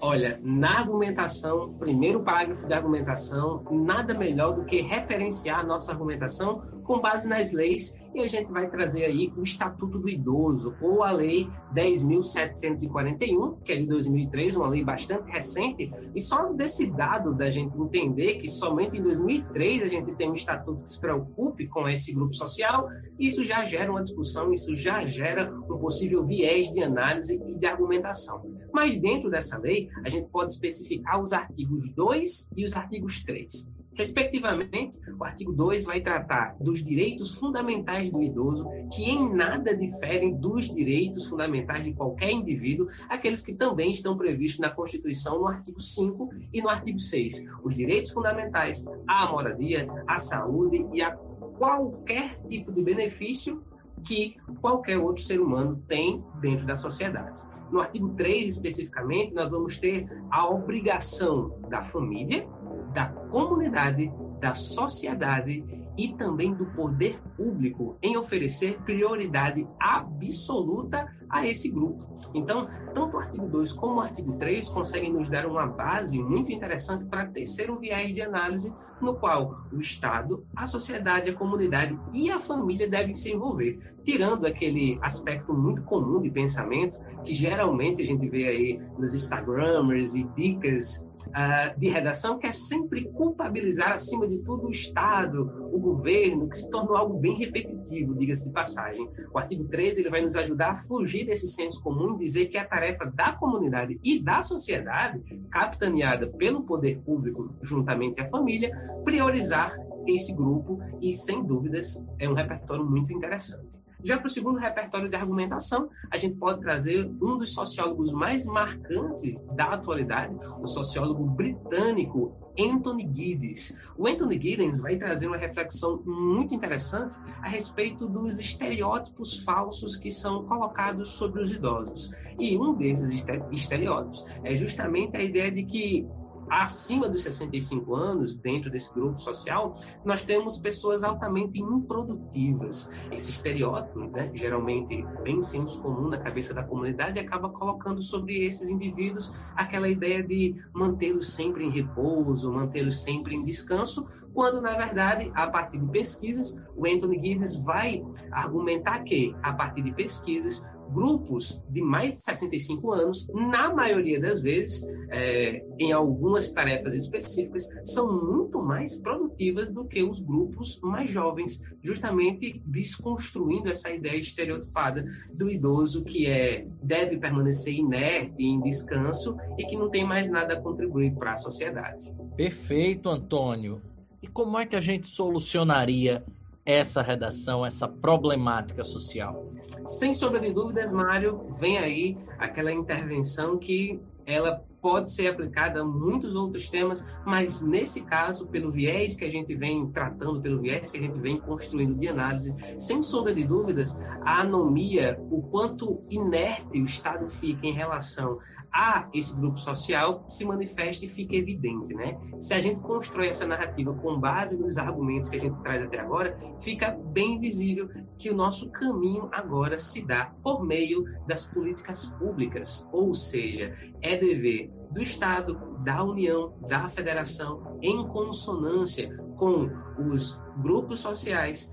Olha, na argumentação, primeiro parágrafo da argumentação, nada melhor do que referenciar a nossa argumentação com base nas leis e a gente vai trazer aí o Estatuto do Idoso, ou a Lei 10.741, que é de 2003, uma lei bastante recente, e só desse dado da gente entender que somente em 2003 a gente tem um estatuto que se preocupe com esse grupo social, isso já gera uma discussão, isso já gera um possível viés de análise e de argumentação. Mas dentro dessa lei, a gente pode especificar os artigos 2 e os artigos 3. Respectivamente, o artigo 2 vai tratar dos direitos fundamentais do idoso, que em nada diferem dos direitos fundamentais de qualquer indivíduo, aqueles que também estão previstos na Constituição no artigo 5 e no artigo 6. Os direitos fundamentais à moradia, à saúde e a qualquer tipo de benefício que qualquer outro ser humano tem dentro da sociedade. No artigo 3, especificamente, nós vamos ter a obrigação da família da comunidade, da sociedade e também do poder público em oferecer prioridade absoluta a esse grupo. Então, tanto o artigo 2 como o artigo 3 conseguem nos dar uma base muito interessante para tecer um viés de análise no qual o Estado, a sociedade, a comunidade e a família devem se envolver, tirando aquele aspecto muito comum de pensamento que geralmente a gente vê aí nos Instagramers e dicas uh, de redação, que é sempre culpabilizar, acima de tudo, o Estado, o governo, que se tornou algo bem repetitivo, diga-se de passagem. O artigo 13 ele vai nos ajudar a fugir desse senso comum e dizer que a tarefa da comunidade e da sociedade, capitaneada pelo poder público juntamente à família, priorizar esse grupo e, sem dúvidas, é um repertório muito interessante. Já para o segundo repertório de argumentação, a gente pode trazer um dos sociólogos mais marcantes da atualidade, o sociólogo britânico Anthony Giddens. O Anthony Giddens vai trazer uma reflexão muito interessante a respeito dos estereótipos falsos que são colocados sobre os idosos. E um desses estereótipos é justamente a ideia de que acima dos 65 anos, dentro desse grupo social, nós temos pessoas altamente improdutivas. Esse estereótipo, né, geralmente bem senso comum na cabeça da comunidade, acaba colocando sobre esses indivíduos aquela ideia de mantê-los sempre em repouso, mantê-los sempre em descanso, quando na verdade, a partir de pesquisas, o Anthony Giddens vai argumentar que, a partir de pesquisas, grupos de mais de 65 anos, na maioria das vezes, é, em algumas tarefas específicas, são muito mais produtivas do que os grupos mais jovens, justamente desconstruindo essa ideia estereotipada do idoso que é deve permanecer inerte, em descanso e que não tem mais nada a contribuir para a sociedade.
Perfeito, Antônio. E como é que a gente solucionaria essa redação, essa problemática social?
Sem sombra de dúvidas, Mário, vem aí aquela intervenção que ela pode ser aplicada a muitos outros temas, mas nesse caso, pelo viés que a gente vem tratando, pelo viés que a gente vem construindo de análise, sem sombra de dúvidas, a anomia, o quanto inerte o Estado fica em relação a esse grupo social se manifesta e fica evidente, né? Se a gente constrói essa narrativa com base nos argumentos que a gente traz até agora, fica bem visível que o nosso caminho agora se dá por meio das políticas públicas, ou seja, é dever do Estado, da União, da Federação, em consonância com os grupos sociais,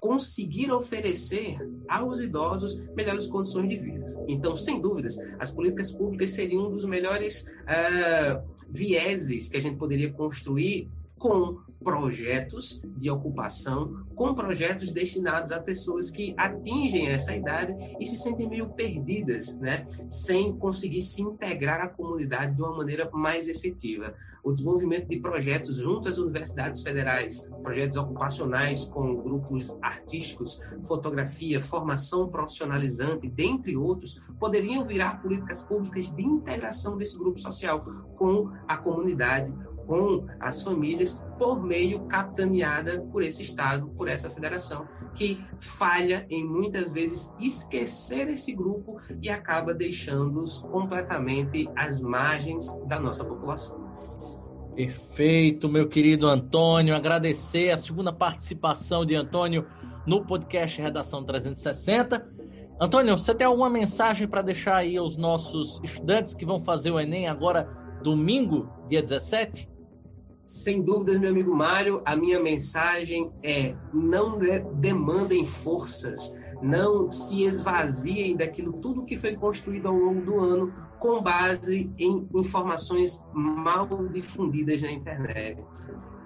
conseguir oferecer aos idosos melhores condições de vida. Então, sem dúvidas, as políticas públicas seriam um dos melhores uh, vieses que a gente poderia construir com projetos de ocupação, com projetos destinados a pessoas que atingem essa idade e se sentem meio perdidas, né, sem conseguir se integrar à comunidade de uma maneira mais efetiva. O desenvolvimento de projetos junto às universidades federais, projetos ocupacionais com grupos artísticos, fotografia, formação profissionalizante, dentre outros, poderiam virar políticas públicas de integração desse grupo social com a comunidade, com as famílias por meio capitaneada por esse Estado, por essa federação, que falha em muitas vezes esquecer esse grupo e acaba deixando-os completamente às margens da nossa população.
Perfeito, meu querido Antônio. Agradecer a segunda participação de Antônio no podcast Redação 360. Antônio, você tem alguma mensagem para deixar aí aos nossos estudantes que vão fazer o Enem agora, domingo, dia 17?
Sem dúvidas, meu amigo Mário, a minha mensagem é: não demandem forças, não se esvaziem daquilo tudo que foi construído ao longo do ano com base em informações mal difundidas na internet.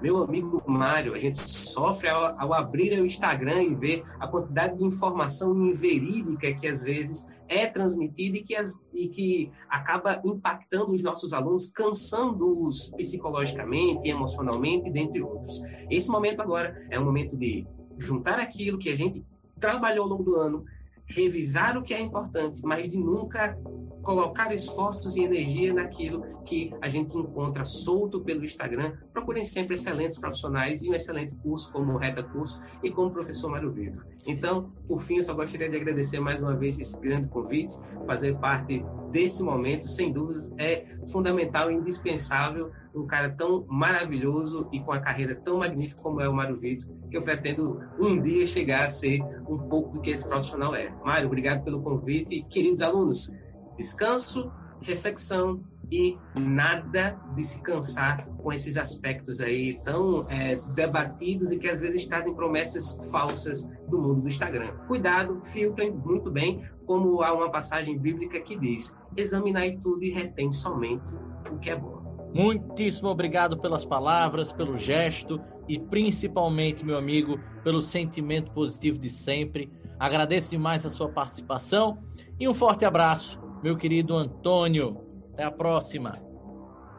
Meu amigo Mário, a gente sofre ao, ao abrir o Instagram e ver a quantidade de informação inverídica que às vezes é transmitida e que, as, e que acaba impactando os nossos alunos, cansando-os psicologicamente, emocionalmente, dentre outros. Esse momento agora é um momento de juntar aquilo que a gente trabalhou ao longo do ano, revisar o que é importante, mas de nunca colocar esforços e energia naquilo que a gente encontra solto pelo Instagram. Procurem sempre excelentes profissionais e um excelente curso como o Reta Curso e como o professor Mário Vitor. Então, por fim, eu só gostaria de agradecer mais uma vez esse grande convite, fazer parte desse momento, sem dúvidas, é fundamental e indispensável um cara tão maravilhoso e com a carreira tão magnífica como é o Mário Vitor, que eu pretendo um dia chegar a ser um pouco do que esse profissional é. Mário, obrigado pelo convite. Queridos alunos, descanso, reflexão e nada de se cansar com esses aspectos aí tão é, debatidos e que às vezes trazem promessas falsas do mundo do Instagram. Cuidado, filtrem muito bem, como há uma passagem bíblica que diz: examinai tudo e retém somente o que é bom.
Muitíssimo obrigado pelas palavras, pelo gesto e principalmente, meu amigo, pelo sentimento positivo de sempre. Agradeço demais a sua participação e um forte abraço meu querido Antônio. Até a próxima.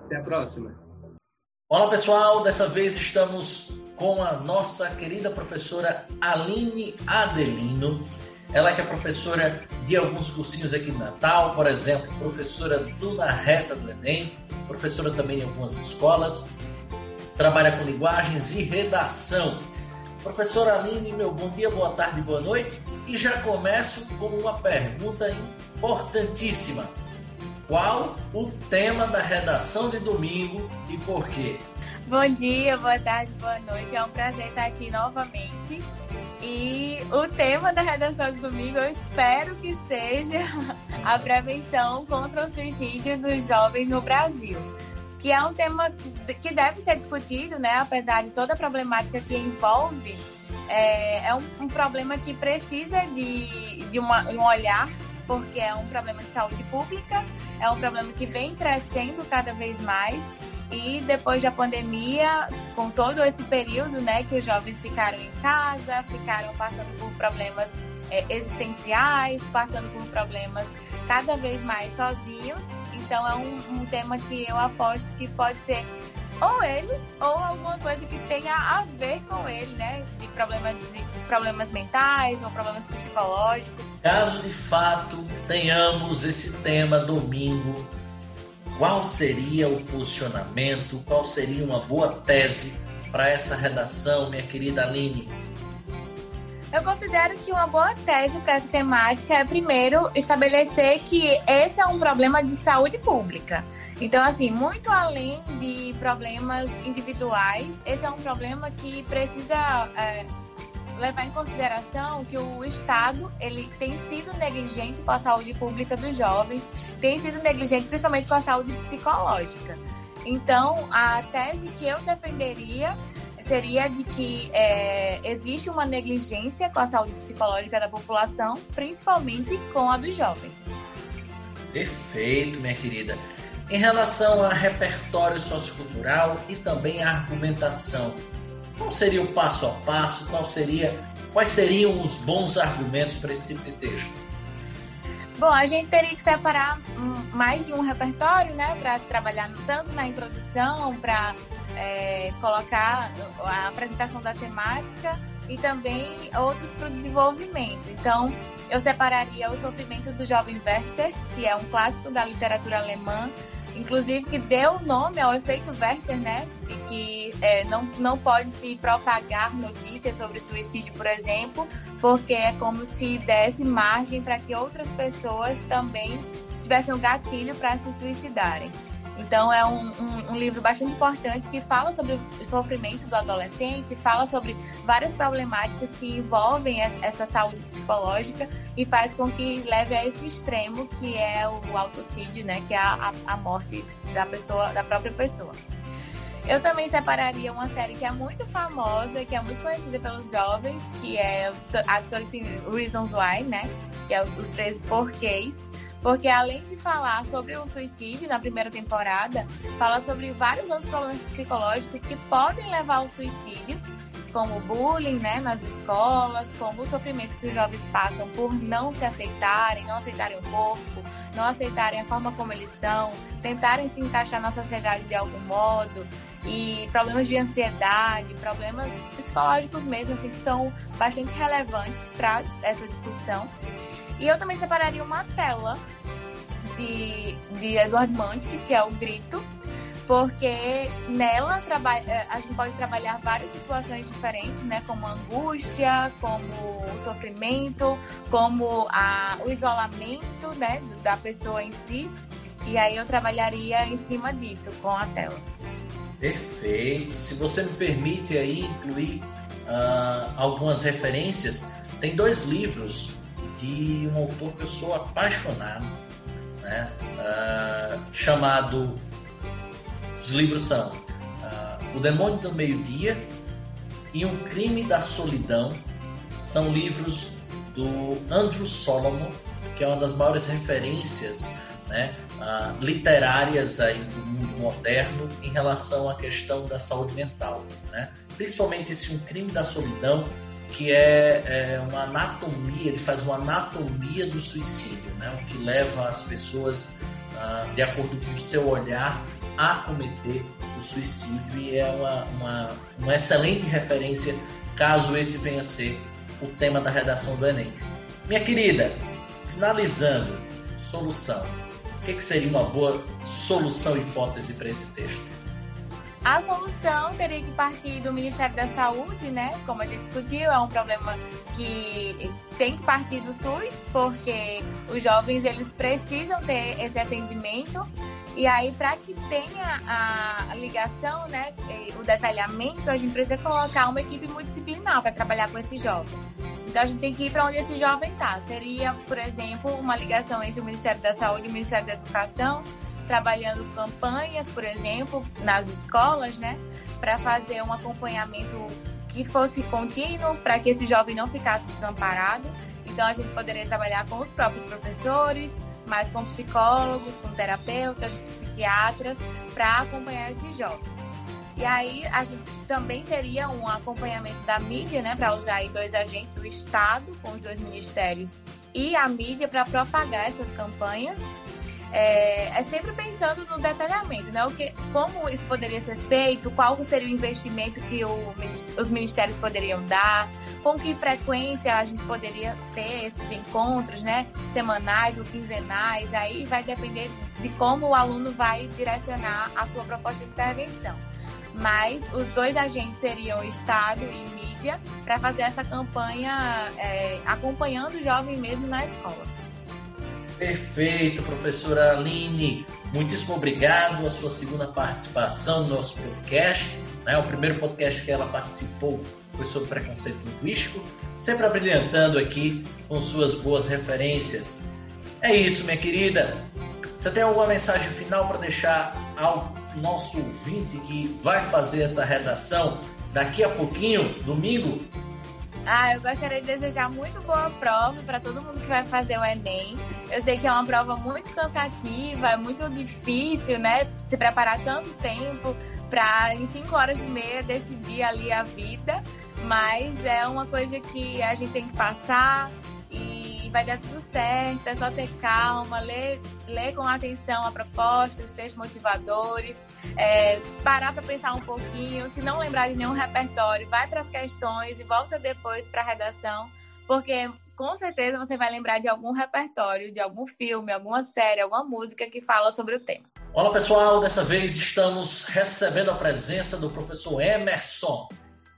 Até a próxima.
Olá, pessoal. Dessa vez estamos com a nossa querida professora Aline Adelino. Ela que é professora de alguns cursinhos aqui em Natal, por exemplo, professora do Na Reta do Enem, professora também em algumas escolas, trabalha com linguagens e redação. Professora Aline, meu bom dia, boa tarde, boa noite. E já começo com uma pergunta importantíssima. Qual o tema da redação de domingo e por quê?
Bom dia, boa tarde, boa noite. É um prazer estar aqui novamente. E o tema da redação de domingo, eu espero que seja a prevenção contra o suicídio dos jovens no Brasil que é um tema que deve ser discutido, né? Apesar de toda a problemática que envolve, é, é um, um, problema que precisa de, de uma, um olhar, porque é um problema de saúde pública, é um problema que vem crescendo cada vez mais. E depois da pandemia, com todo esse período, né, que os jovens ficaram em casa, ficaram passando por problemas é, existenciais, passando por problemas cada vez mais sozinhos, então é um, um tema que eu aposto que pode ser ou ele ou alguma coisa que tenha a ver com ele, né? De problemas, de problemas mentais ou problemas psicológicos.
Caso de fato tenhamos esse tema domingo, qual seria o posicionamento? Qual seria uma boa tese para essa redação, minha querida Aline?
Eu considero que uma boa tese para essa temática é, primeiro, estabelecer que esse é um problema de saúde pública. Então, assim, muito além de problemas individuais, esse é um problema que precisa é, levar em consideração que o Estado ele tem sido negligente com a saúde pública dos jovens, tem sido negligente principalmente com a saúde psicológica. Então, a tese que eu defenderia seria de que é, existe uma negligência com a saúde psicológica da população, principalmente com a dos jovens.
Perfeito, minha querida. Em relação a repertório sociocultural e também a argumentação, qual seria o passo a passo? Qual seria, quais seriam os bons argumentos para esse tipo de texto?
Bom, a gente teria que separar mais de um repertório, né, para trabalhar tanto na introdução, para é, colocar a apresentação da temática e também outros para o desenvolvimento. Então, eu separaria o Sofrimento do Jovem Werther, que é um clássico da literatura alemã, inclusive que deu nome ao efeito Werther, né? De que é, não, não pode se propagar notícias sobre suicídio, por exemplo, porque é como se desse margem para que outras pessoas também tivessem um gatilho para se suicidarem. Então é um, um, um, livro bastante importante que fala sobre o sofrimento do adolescente, fala sobre várias problemáticas que envolvem essa saúde psicológica e faz com que leve a esse extremo que é o autocídio, né? Que é a, a morte da pessoa, da própria pessoa. Eu também separaria uma série que é muito famosa, que é muito conhecida pelos jovens, que é a 13 Reasons Why, né? Que é os 13 porquês porque além de falar sobre o suicídio na primeira temporada, fala sobre vários outros problemas psicológicos que podem levar ao suicídio, como bullying né, nas escolas, como o sofrimento que os jovens passam por não se aceitarem, não aceitarem o corpo, não aceitarem a forma como eles são, tentarem se encaixar na sociedade de algum modo, e problemas de ansiedade, problemas psicológicos mesmo, assim, que são bastante relevantes para essa discussão. E eu também separaria uma tela de, de Edward Munch, que é o Grito, porque nela eh, a gente pode trabalhar várias situações diferentes, né? Como angústia, como o sofrimento, como a, o isolamento, né? Da pessoa em si. E aí eu trabalharia em cima disso com a tela.
Perfeito. Se você me permite aí incluir uh, algumas referências, tem dois livros de um autor que eu sou apaixonado, né? Uh, chamado. Os livros são uh, O Demônio do Meio-Dia e Um Crime da Solidão. São livros do Andrew Solomon, que é uma das maiores referências né, uh, literárias aí do mundo moderno em relação à questão da saúde mental. Né? Principalmente esse Um Crime da Solidão, que é, é, uma anatomia, ele faz uma anatomia do suicídio, né? o que leva as pessoas, ah, de acordo com o seu olhar, a cometer o suicídio e é uma, uma, uma excelente referência caso esse venha a ser o tema da redação do Enem. Minha querida, finalizando, solução. O que, que seria uma boa solução hipótese para esse texto?
A solução teria que partir do Ministério da Saúde, né? Como a gente discutiu, é um problema que tem que partir do SUS, porque os jovens eles precisam ter esse atendimento. E aí, para que tenha a ligação, né, o detalhamento, a gente precisa colocar uma equipe multidisciplinar para trabalhar com esse jovem. Então, a gente tem que ir para onde esse jovem está. Seria, por exemplo, uma ligação entre o Ministério da Saúde e o Ministério da Educação, trabalhando campanhas, por exemplo, nas escolas, né, para fazer um acompanhamento que fosse contínuo, para que esse jovem não ficasse desamparado. Então, a gente poderia trabalhar com os próprios professores, mas com psicólogos, com terapeutas, psiquiatras, para acompanhar esses jovens. E aí a gente também teria um acompanhamento da mídia, né, para usar aí dois agentes, o Estado com os dois ministérios e a mídia para propagar essas campanhas é, é, sempre pensando no detalhamento, né? O que, como isso poderia ser feito, qual seria o investimento que o, os ministérios poderiam dar, com que frequência a gente poderia ter esses encontros, né? Semanais ou quinzenais, aí vai depender de como o aluno vai direcionar a sua proposta de intervenção. Mas os dois agentes seriam Estado e mídia para fazer essa campanha é, acompanhando o jovem mesmo na escola.
Perfeito, professora Aline. Muitíssimo obrigado a sua segunda participação no nosso podcast. Né? O primeiro podcast que ela participou foi sobre preconceito linguístico, sempre brilhantando aqui com suas boas referências. É isso, minha querida. Você tem alguma mensagem final para deixar ao nosso ouvinte que vai fazer essa redação daqui a pouquinho, domingo?
Ah, eu gostaria de desejar muito boa prova para todo mundo que vai fazer o Enem. Eu sei que é uma prova muito cansativa, é muito difícil, né? Se preparar tanto tempo para em cinco horas e meia decidir ali a vida, mas é uma coisa que a gente tem que passar e vai dar tudo certo, é só ter calma, ler, ler com atenção a proposta, os textos motivadores, é, parar para pensar um pouquinho, se não lembrar de nenhum repertório, vai para as questões e volta depois para a redação, porque com certeza você vai lembrar de algum repertório, de algum filme, alguma série, alguma música que fala sobre o tema.
Olá pessoal, dessa vez estamos recebendo a presença do professor Emerson.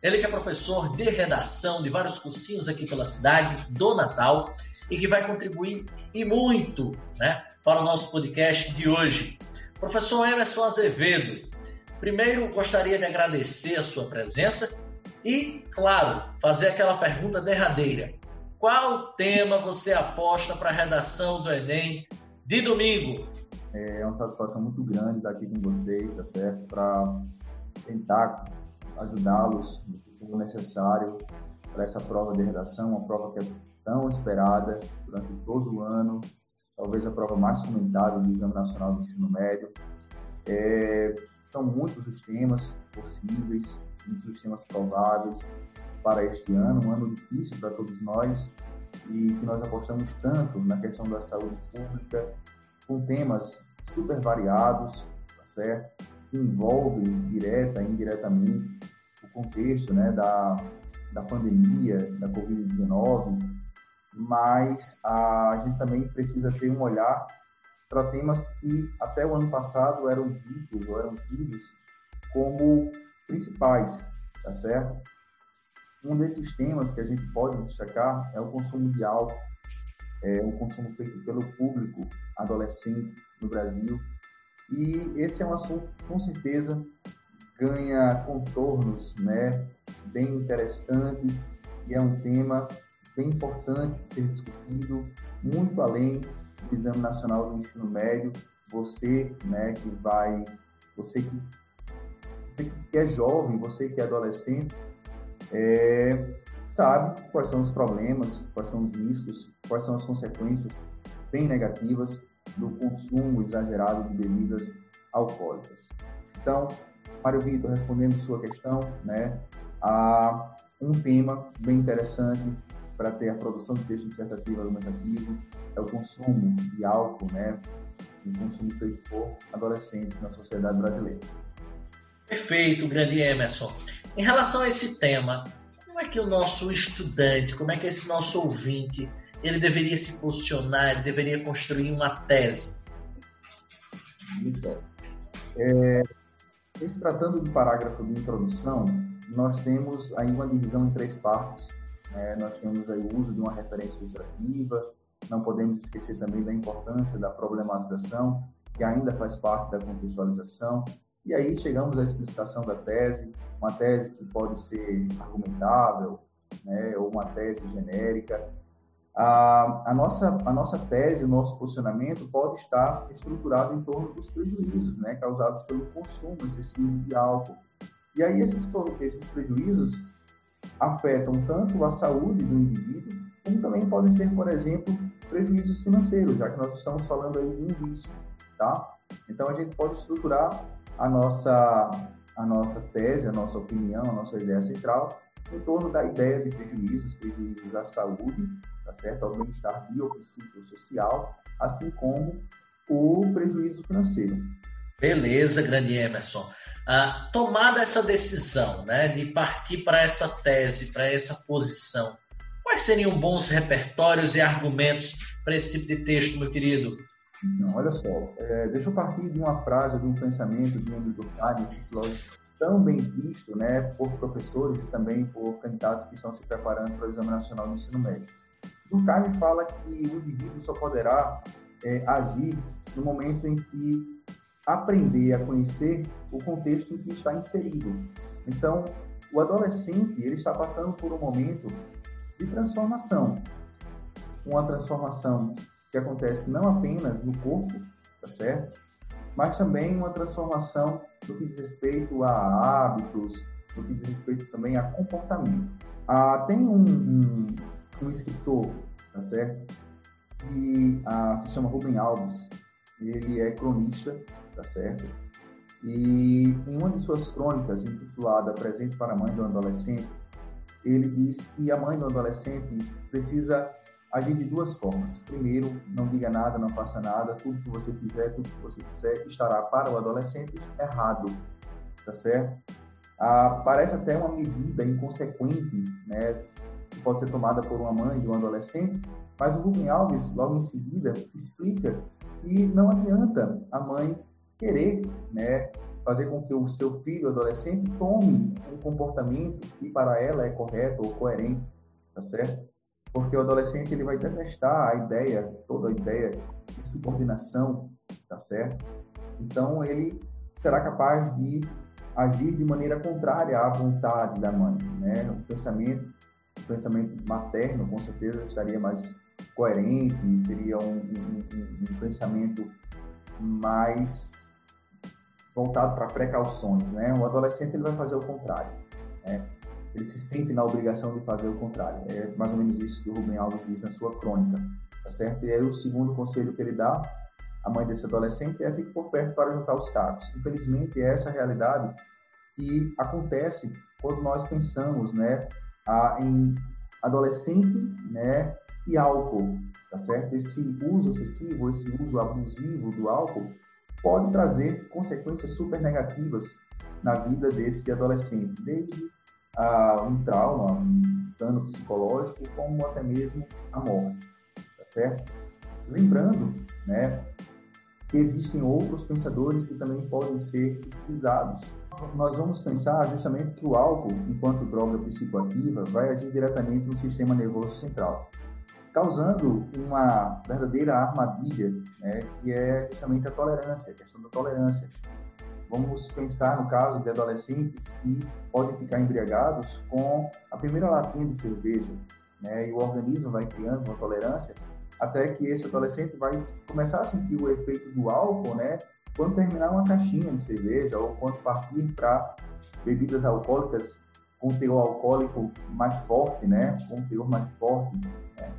Ele que é professor de redação de vários cursinhos aqui pela cidade do Natal e que vai contribuir e muito né, para o nosso podcast de hoje. Professor Emerson Azevedo, primeiro gostaria de agradecer a sua presença e, claro, fazer aquela pergunta derradeira. Qual tema você aposta para a redação do Enem de domingo?
É uma satisfação muito grande estar aqui com vocês, tá certo? Para tentar ajudá-los no for necessário para essa prova de redação, uma prova que é tão esperada durante todo o ano, talvez a prova mais comentada do Exame Nacional do Ensino Médio. É, são muitos os temas possíveis, muitos os temas prováveis para este ano, um ano difícil para todos nós e que nós apostamos tanto na questão da saúde pública, com temas super variados, tá certo? que envolvem direta e indiretamente o contexto né, da, da pandemia, da Covid-19, mas a gente também precisa ter um olhar para temas que até o ano passado eram vistos ou eram tidos como principais, tá certo? Um desses temas que a gente pode destacar é o consumo de álcool, é o consumo feito pelo público adolescente no Brasil. E esse é um assunto que, com certeza, ganha contornos né, bem interessantes e é um tema bem importante de ser discutido, muito além do Exame Nacional do Ensino Médio. Você, né, que vai, você que, você que é jovem, você que é adolescente, é, sabe quais são os problemas, quais são os riscos, quais são as consequências bem negativas do consumo exagerado de bebidas alcoólicas. Então, Mário Vitor, respondendo sua questão, né, há um tema bem interessante para ter a produção de texto dissertativo argumentativo é o consumo de álcool, né, o consumo feito por adolescentes na sociedade brasileira.
Perfeito, grande Emerson. Em relação a esse tema, como é que o nosso estudante, como é que esse nosso ouvinte, ele deveria se posicionar, ele deveria construir uma tese?
Então, é, se tratando do parágrafo de introdução, nós temos aí uma divisão em três partes. Né? Nós temos aí o uso de uma referência ilustrativa, não podemos esquecer também da importância da problematização, que ainda faz parte da contextualização, e aí chegamos à explicitação da tese, uma tese que pode ser argumentável, né, ou uma tese genérica. A, a, nossa, a nossa tese, o nosso posicionamento pode estar estruturado em torno dos prejuízos né, causados pelo consumo excessivo de álcool. E aí esses, esses prejuízos afetam tanto a saúde do indivíduo, como também podem ser, por exemplo, prejuízos financeiros, já que nós estamos falando aí de um vício, tá? Então a gente pode estruturar a nossa, a nossa tese, a nossa opinião, a nossa ideia central em torno da ideia de prejuízos, prejuízos à saúde, tá certo? ao bem-estar biopsicossocial, assim como o prejuízo financeiro.
Beleza, grande Emerson. Ah, tomada essa decisão né, de partir para essa tese, para essa posição, quais seriam bons repertórios e argumentos para esse tipo de texto, meu querido?
Não, olha só, é, deixa eu partir de uma frase, de um pensamento de um Durkheim, esse filósofo tão bem visto né, por professores e também por candidatos que estão se preparando para o Exame Nacional do Ensino Médio. Durkheim fala que o indivíduo só poderá é, agir no momento em que aprender a conhecer o contexto em que está inserido. Então, o adolescente ele está passando por um momento de transformação, uma transformação que acontece não apenas no corpo, tá certo? Mas também uma transformação no que diz respeito a hábitos, no que diz respeito também a comportamento. Ah, tem um, um, um escritor, tá certo? Que ah, se chama Rubem Alves. Ele é cronista, tá certo? E em uma de suas crônicas, intitulada Presente para a Mãe do Adolescente, ele diz que a mãe do adolescente precisa agir de duas formas. Primeiro, não diga nada, não faça nada, tudo que você fizer, tudo que você disser estará para o adolescente errado, tá certo? Ah, parece até uma medida inconsequente, né, que pode ser tomada por uma mãe de um adolescente, mas o Rubem Alves, logo em seguida, explica que não adianta a mãe querer, né, fazer com que o seu filho adolescente tome um comportamento que para ela é correto ou coerente, tá certo? porque o adolescente ele vai detestar a ideia, toda a ideia de subordinação, tá certo? Então, ele será capaz de agir de maneira contrária à vontade da mãe, né? O pensamento, o pensamento materno, com certeza, estaria mais coerente, seria um, um, um, um pensamento mais voltado para precauções, né? O adolescente ele vai fazer o contrário, né? Ele se sente na obrigação de fazer o contrário. É mais ou menos isso que o Rubem Alves diz na sua crônica, tá certo? E aí o segundo conselho que ele dá à mãe desse adolescente é fique por perto para juntar os cacos. Infelizmente, é essa a realidade que acontece quando nós pensamos, né, em adolescente, né, e álcool, tá certo? Esse uso excessivo, esse uso abusivo do álcool pode trazer consequências super negativas na vida desse adolescente, desde uh, um trauma, um dano psicológico, como até mesmo a morte, tá certo? Lembrando, né, que existem outros pensadores que também podem ser utilizados. Nós vamos pensar justamente que o álcool, enquanto droga psicoativa, vai agir diretamente no sistema nervoso central causando uma verdadeira armadilha, né, que é justamente a tolerância, a questão da tolerância. Vamos pensar no caso de adolescentes que podem ficar embriagados com a primeira latinha de cerveja, né, e o organismo vai criando uma tolerância até que esse adolescente vai começar a sentir o efeito do álcool, né, quando terminar uma caixinha de cerveja ou quando partir para bebidas alcoólicas com teor alcoólico mais forte, né, com teor mais forte, né,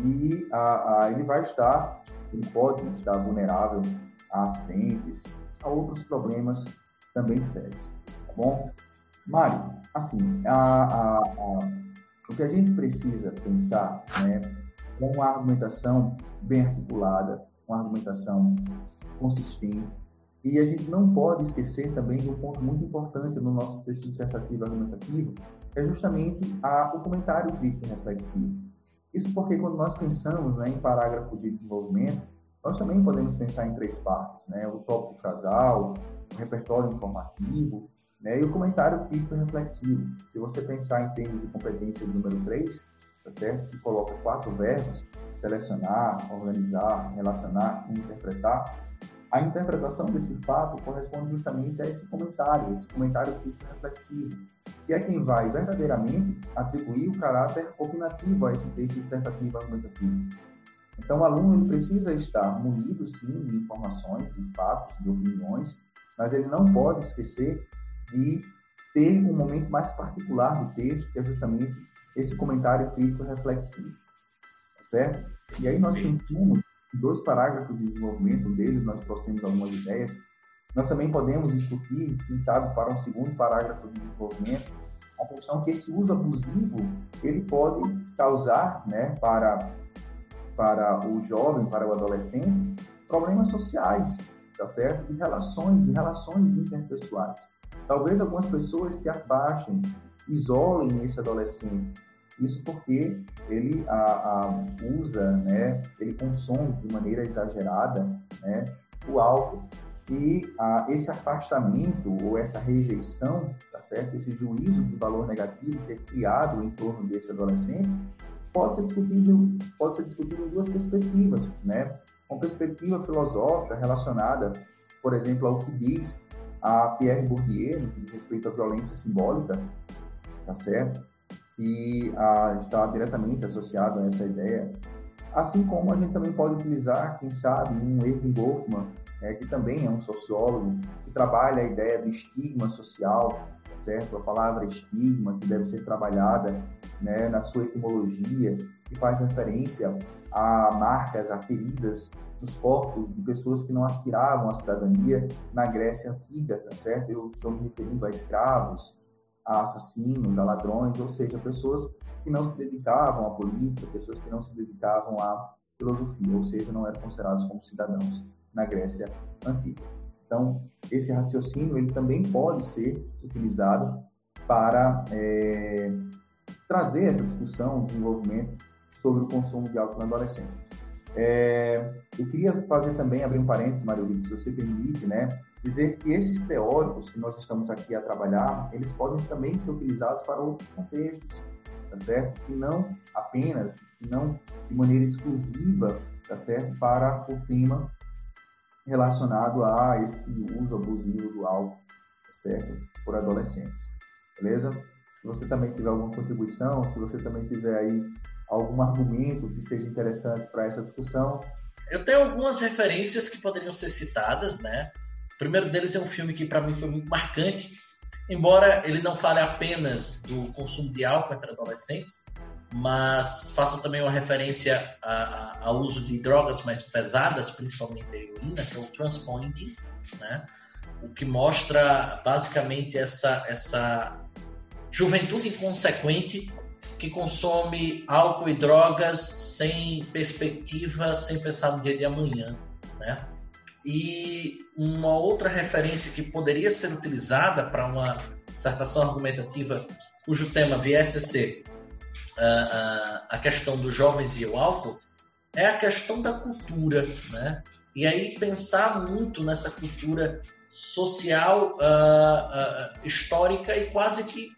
e a, a, ele vai estar, ele pode estar vulnerável a acidentes, a outros problemas também sérios, tá bom? Mário, assim, a, o que a gente precisa pensar, né, é uma argumentação bem articulada, uma argumentação consistente, e a gente não pode esquecer também de um ponto muito importante no nosso texto dissertativo argumentativo, é justamente a, o comentário crítico reflexivo. Isso porque quando nós pensamos né, em parágrafo de desenvolvimento, nós também podemos pensar em três partes, né? O tópico frasal, o repertório informativo, né? E o comentário crítico reflexivo. Se você pensar em termos de competência número 3, tá certo? Que coloca quatro verbos, selecionar, organizar, relacionar e interpretar, a interpretação desse fato corresponde justamente a esse comentário, esse comentário crítico reflexivo, que é quem vai verdadeiramente atribuir o caráter opinativo a esse texto dissertativo argumentativo. Então, o aluno ele precisa estar munido, sim, de informações, de fatos, de opiniões, mas ele não pode esquecer de ter um momento mais particular do texto, que é justamente esse comentário crítico reflexivo, certo? E aí nós pensamos dois parágrafos de desenvolvimento deles, nós trouxemos algumas ideias. Nós também podemos discutir, quem para um segundo parágrafo de desenvolvimento, a questão que esse uso abusivo ele pode causar, né, para para o jovem, para o adolescente, problemas sociais, tá certo? De relações, de relações interpessoais. Talvez algumas pessoas se afastem, isolem esse adolescente, isso porque ele a, a, usa, né, ele consome de maneira exagerada né, o álcool. E a, esse afastamento ou essa rejeição, tá certo? esse juízo de valor negativo que é criado em torno desse adolescente, pode ser discutido, pode ser discutido em duas perspectivas. Né? Uma perspectiva filosófica relacionada, por exemplo, ao que diz a Pierre Bourdieu, no que diz respeito à violência simbólica, tá certo? Que está diretamente associado a essa ideia. Assim como a gente também pode utilizar, quem sabe, um Irving Goffman, é, que também é um sociólogo, que trabalha a ideia do estigma social, tá certo? A palavra estigma, que deve ser trabalhada né, na sua etimologia, que faz referência a marcas, a feridas nos corpos de pessoas que não aspiravam à cidadania na Grécia Antiga, tá certo? Eu estou me referindo a escravos, a assassinos, a ladrões, ou seja, pessoas que não se dedicavam à política, pessoas que não se dedicavam à filosofia, ou seja, não eram considerados como cidadãos na Grécia antiga. Então, esse raciocínio ele também pode ser utilizado para é, trazer essa discussão, desenvolvimento sobre o consumo de álcool na adolescência. É, eu queria fazer também, abrir um parênteses, Mário se você permite, né, dizer que esses teóricos que nós estamos aqui a trabalhar, eles podem também ser utilizados para outros contextos, tá certo? E não apenas, não de maneira exclusiva, tá certo? Para o tema relacionado a esse uso abusivo do álcool, certo? Por adolescentes, beleza? Se você também tiver alguma contribuição, se você também tiver aí algum argumento que seja interessante para essa discussão.
Eu tenho algumas referências que poderiam ser citadas, né? O primeiro deles é um filme que para mim foi muito marcante, embora ele não fale apenas do consumo de álcool entre adolescentes, mas faça também uma referência ao uso de drogas mais pesadas, principalmente a heroína, que é o transpointing, né? o que mostra basicamente essa, essa juventude inconsequente que consome álcool e drogas sem perspectiva, sem pensar no dia de amanhã. Né? E uma outra referência que poderia ser utilizada para uma dissertação argumentativa cujo tema viesse a ser uh, uh, a questão dos jovens e o álcool é a questão da cultura, né? E aí pensar muito nessa cultura social, uh, histórica e quase que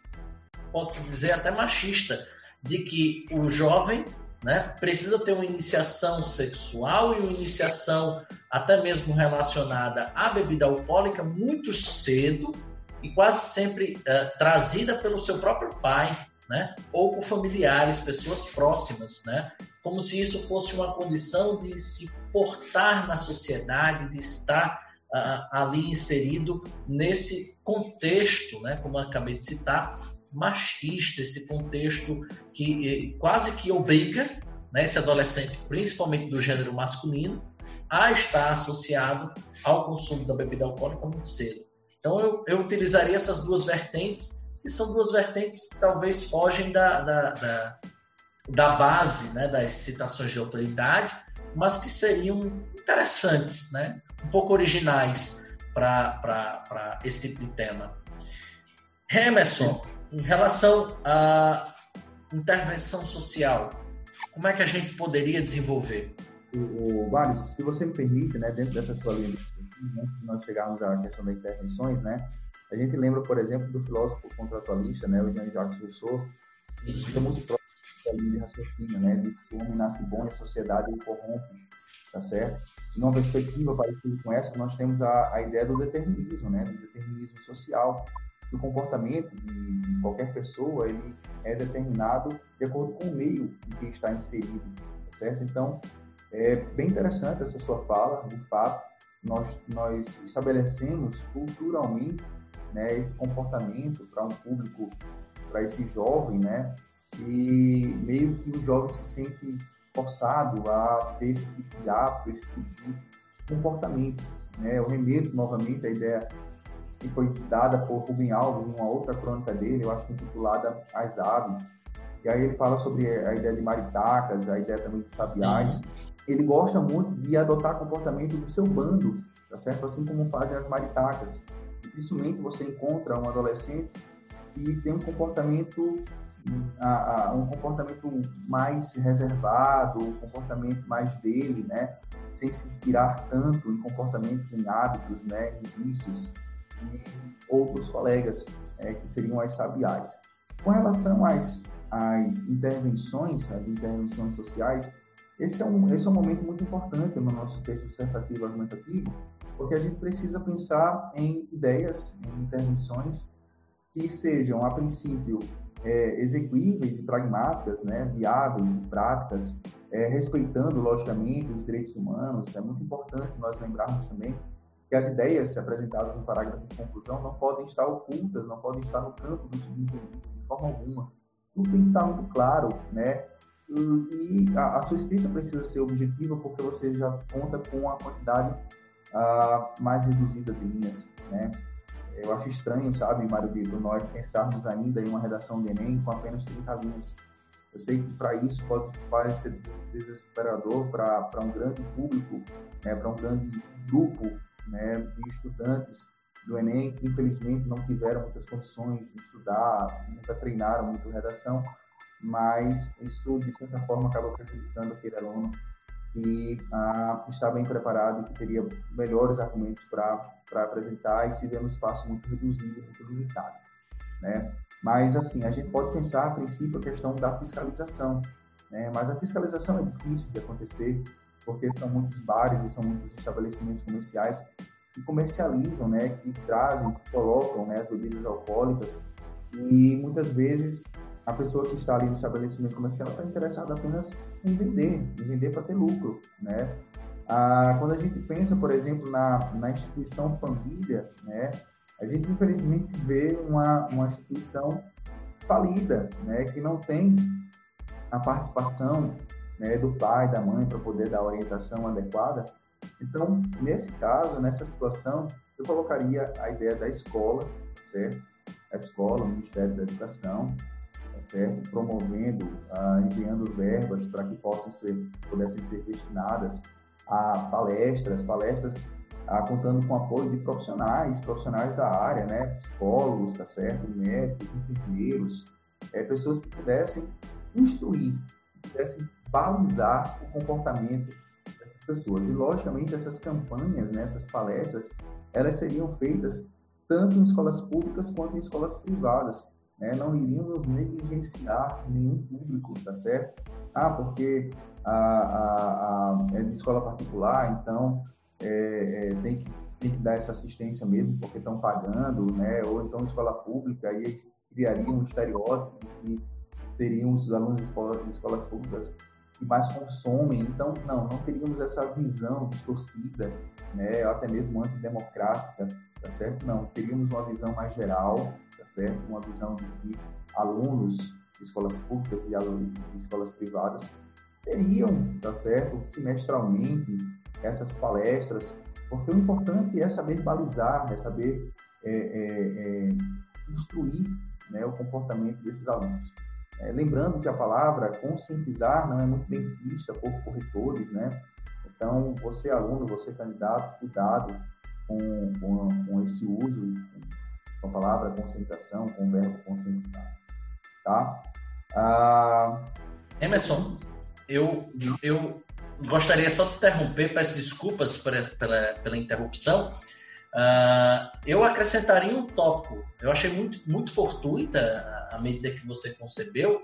pode-se dizer até machista, de que o jovem né, precisa ter uma iniciação sexual e uma iniciação até mesmo relacionada à bebida alcoólica muito cedo e quase sempre uh, trazida pelo seu próprio pai, né, ou por familiares, pessoas próximas, né, como se isso fosse uma condição de se portar na sociedade, de estar uh, ali inserido nesse contexto, né, como eu acabei de citar, machista, esse contexto que eh, quase que obriga né, esse adolescente, principalmente do gênero masculino, a estar associado ao consumo da bebida alcoólica muito cedo. Então eu, eu utilizaria essas duas vertentes, que são duas vertentes que talvez fogem da, da, da, da base né, das citações de autoridade, mas que seriam interessantes, né, um pouco originais para esse tipo de tema. Emerson, em relação à intervenção social, como é que a gente poderia desenvolver?
O, o se você me permite, né, dentro dessa sua linha antes de nós chegarmos à questão das intervenções, né, a gente lembra, por exemplo, do filósofo contratualista, né, o Jean-Jacques Rousseau, que fica muito próximo da linha de raciocínio, né, de que o homem nasce bom e a sociedade o corrompe, tá certo? E numa perspectiva parecida com essa, nós temos a, a ideia do determinismo, né, do determinismo social, o comportamento de, qualquer pessoa ele é determinado de acordo com o meio em que está inserido, tá certo? Então, é bem interessante essa sua fala, de fato, nós, nós estabelecemos culturalmente né, esse comportamento para um público, para esse jovem, né, e meio que o jovem se sente forçado a ter esse tipo de hábito, esse tipo de comportamento. Né? Eu remeto novamente a ideia que foi dada por Rubem Alves em uma outra crônica dele, eu acho que intitulada As Aves. E aí ele fala sobre a ideia de maritacas, a ideia também de sabiás. Ele gosta muito de adotar comportamento do seu bando, tá certo? Assim como fazem as maritacas. Dificilmente você encontra um adolescente que tem um comportamento um comportamento mais reservado, um comportamento mais dele, né, sem se inspirar tanto em comportamentos, em hábitos, né, em vícios outros colegas, é, que seriam as sabiais. Com relação às, às intervenções, as intervenções sociais, esse é, um, esse é um momento muito importante no nosso texto dissertativo argumentativo, porque a gente precisa pensar em ideias, em intervenções que sejam, a princípio, é, execuíveis e pragmáticas, né, viáveis e práticas, é, respeitando, logicamente, os direitos humanos. É muito importante nós lembrarmos também que as ideias apresentadas no parágrafo de conclusão não podem estar ocultas, não podem estar no campo do subentendido de forma alguma. Tudo tem que estar muito claro, né? E, a, a, sua escrita precisa ser objetiva porque você já conta com a quantidade uh, mais reduzida de linhas, né? Eu acho estranho, sabe, Mário Vitor, nós pensarmos ainda em uma redação do Enem com apenas 30 linhas. Eu sei que para isso pode parecer desesperador para um grande público, né, para um grande grupo né, de estudantes do Enem que infelizmente não tiveram muitas condições de estudar, nunca treinaram muito redação, mas isso de certa forma acaba prejudicando aquele aluno que ah, está bem preparado e que teria melhores argumentos para apresentar e se vê num espaço muito reduzido, muito limitado, né? Mas assim, a gente pode pensar a princípio a questão da fiscalização, né? Mas a fiscalização é difícil de acontecer porque são muitos bares e são muitos estabelecimentos comerciais que comercializam, né, que trazem, que colocam né, as bebidas alcoólicas e muitas vezes a pessoa que está ali no estabelecimento comercial está interessada apenas em vender, em vender para ter lucro, né? Ah, quando a gente pensa, por exemplo, na, na instituição família, né, a gente infelizmente vê uma, uma instituição falida, né, que não tem a participação né, do pai, da mãe, para poder dar a orientação adequada. Então, nesse caso, nessa situação, eu colocaria a ideia da escola, certo? A escola, o Ministério da Educação, tá certo? Promovendo, ah, enviando verbas para que possam ser, pudessem ser destinadas a palestras, palestras ah, contando com apoio de profissionais, profissionais da área, né? Psicólogos, tá certo? Médicos, enfermeiros, é, pessoas que pudessem instruir, que pudessem balizar o comportamento dessas pessoas. E, logicamente, essas campanhas, né, essas palestras, elas seriam feitas tanto em escolas públicas quanto em escolas privadas. Né? Não iríamos negligenciar nenhum público, tá certo? Ah, porque a, a, a é de escola particular, então é, é, tem, que, tem que dar essa assistência mesmo, porque estão pagando, né? Ou então escola pública, aí criaria um estereótipo que seriam os alunos de, escola, de escolas públicas que mais consomem. Então, não, não teríamos essa visão distorcida, né, até mesmo antidemocrática, tá certo? Não, teríamos uma visão mais geral, tá certo? Uma visão de que alunos de escolas públicas e alunos de escolas privadas teriam, tá certo, semestralmente essas palestras, porque o importante é saber balizar, é saber é, é, é, instruir né, o comportamento desses alunos. É, lembrando que a palavra conscientizar não é muito bem vista por corretores, né? Então, você aluno, você candidato, cuidado com, com, com esse uso com a palavra conscientização, com o verbo conscientizar, tá?
Ah, Emerson, eu, eu gostaria só de interromper, peço desculpas pela, pela, pela interrupção, Uh, eu acrescentaria um tópico. Eu achei muito, muito fortuita a medida que você concebeu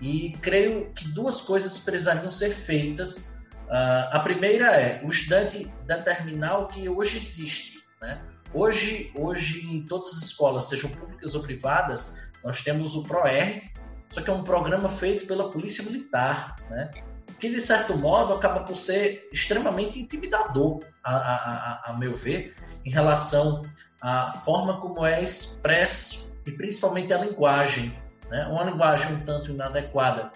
e creio que duas coisas precisariam ser feitas. Uh, a primeira é o estudante determinar o que hoje existe. Né? Hoje, hoje, em todas as escolas, sejam públicas ou privadas, nós temos o ProR, só que é um programa feito pela Polícia Militar, né? Que de certo modo acaba por ser extremamente intimidador, a, a, a, meu ver, em relação à forma como é expresso e principalmente a linguagem, né? uma linguagem um tanto inadequada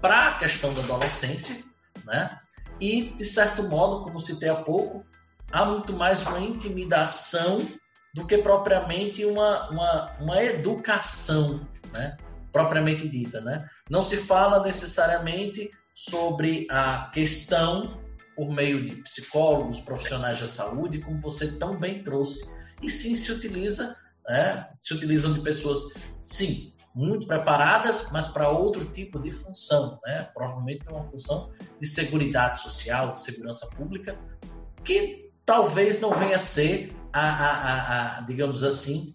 para a questão da adolescência, né? e de certo modo, como citei há pouco, há muito mais uma intimidação do que propriamente uma, uma, uma educação, né? propriamente dita. Né? Não se fala necessariamente sobre a questão por meio de psicólogos, profissionais da saúde, como você tão bem trouxe. E sim se utiliza, né, se utilizam de pessoas, sim, muito preparadas, mas para outro tipo de função, né? provavelmente uma função de segurança social, de segurança pública, que talvez não venha a ser a, a, a, a digamos assim,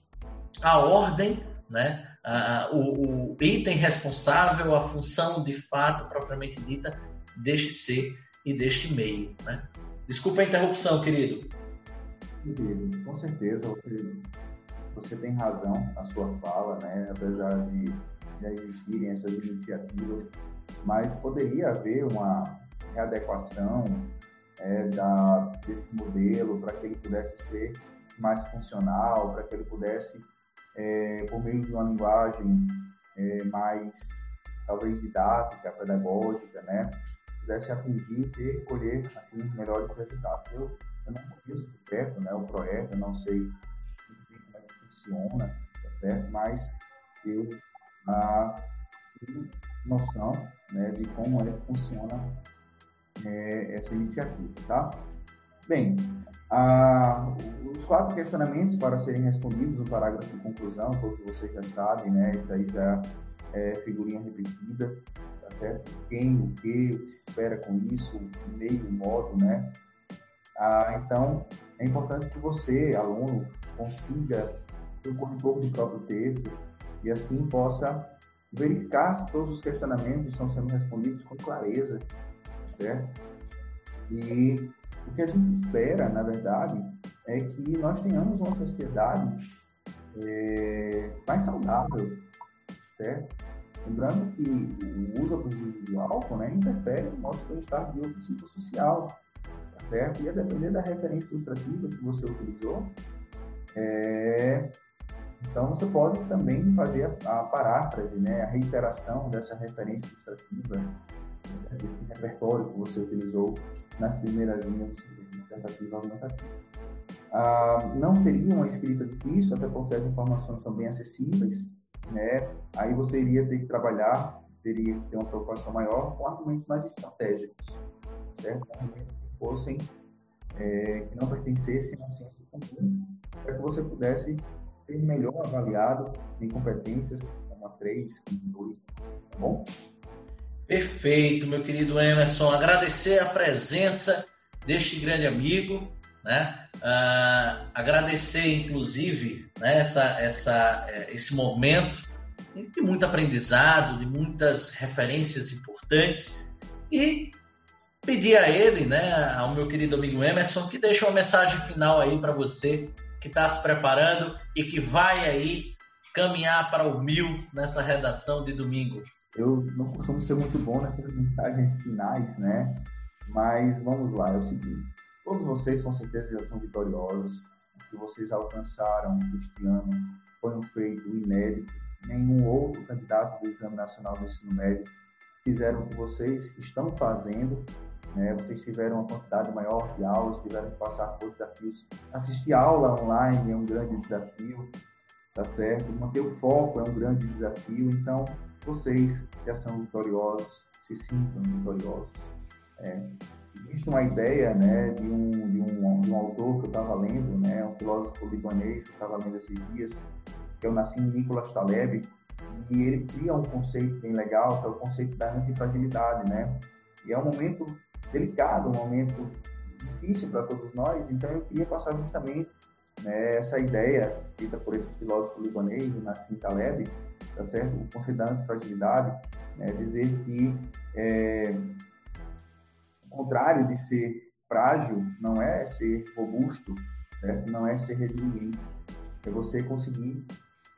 a ordem, né? O, o item responsável, a função de fato propriamente dita deste ser e deste meio. Né? Desculpa a interrupção, querido.
Querido, com certeza você, você tem razão na sua fala, né? apesar de já existirem essas iniciativas, mas poderia haver uma readequação é, da, desse modelo para que ele pudesse ser mais funcional, para que ele pudesse, é, por meio de uma linguagem é, mais, talvez, didática, pedagógica, né? pudesse atingir e colher assim melhores resultados. Eu, eu não conheço o perto, né, o projeto, eu não sei como é que funciona, tá certo? Mas eu ah, tenho noção né, de como é que funciona é, essa iniciativa, tá? Bem, ah, os quatro questionamentos para serem respondidos no parágrafo de conclusão, todos vocês já sabem, né? Isso aí já é figurinha repetida certo? Quem, o que, o que se espera com isso, o meio, o modo, né? Ah, então, é importante que você, aluno, consiga ser o corretor do próprio texto e assim possa verificar se todos os questionamentos estão sendo respondidos com clareza, certo? E o que a gente espera, na verdade, é que nós tenhamos uma sociedade é, mais saudável, certo? Lembrando que o uso abusivo do álcool né, interfere no nosso bem-estar biopsicossocial, tá certo? E a depender da referência ilustrativa que você utilizou, é, então você pode também fazer a, a, paráfrase, né, a reiteração dessa referência ilustrativa, desse repertório que você utilizou nas primeiras linhas dissertativa argumentativa. Ah, não seria uma escrita difícil, até porque as informações são bem acessíveis, né? Aí você iria ter que trabalhar, teria que ter uma preocupação maior com argumentos mais estratégicos, certo? Argumentos que fossem, é, que não pertencessem à ciência comum, para que você pudesse ser melhor avaliado em competências como a 3, como 2, tá bom?
Perfeito, meu querido Emerson. Agradecer a presença deste grande amigo, né? Uh, agradecer, inclusive, né, essa, essa, é, esse momento de muito aprendizado, de muitas referências importantes e pedir a ele, né, ao meu querido amigo Emerson, que deixe uma mensagem final aí para você que está se preparando e que vai aí caminhar para o mil nessa redação de domingo.
Eu não costumo ser muito bom nessas mensagens finais, né? Mas vamos lá, é o seguinte: todos vocês com certeza já são vitoriosos. O que vocês alcançaram este ano foi um feito inédito. Nenhum outro candidato do Exame Nacional do Ensino Médio fizeram o que vocês estão fazendo. Né? Vocês tiveram uma quantidade maior de aulas, tiveram que passar por desafios. Assistir aula online é um grande desafio, tá certo? Manter o foco é um grande desafio. Então, vocês já são vitoriosos, se sintam vitoriosos. É, existe uma ideia né, de, um, de, um, de um autor que eu estava lendo, né, um filósofo libanês que eu estava lendo esses dias, que é o Nassim Nicholas Taleb, e ele cria um conceito bem legal, que é o conceito da antifragilidade, né? E é um momento delicado, um momento difícil para todos nós, então eu queria passar justamente né, essa ideia dita por esse filósofo libanês, Nassim Taleb, tá certo? O conceito da né, dizer que é, o contrário de ser frágil não é ser robusto, certo? não é ser resiliente, é você conseguir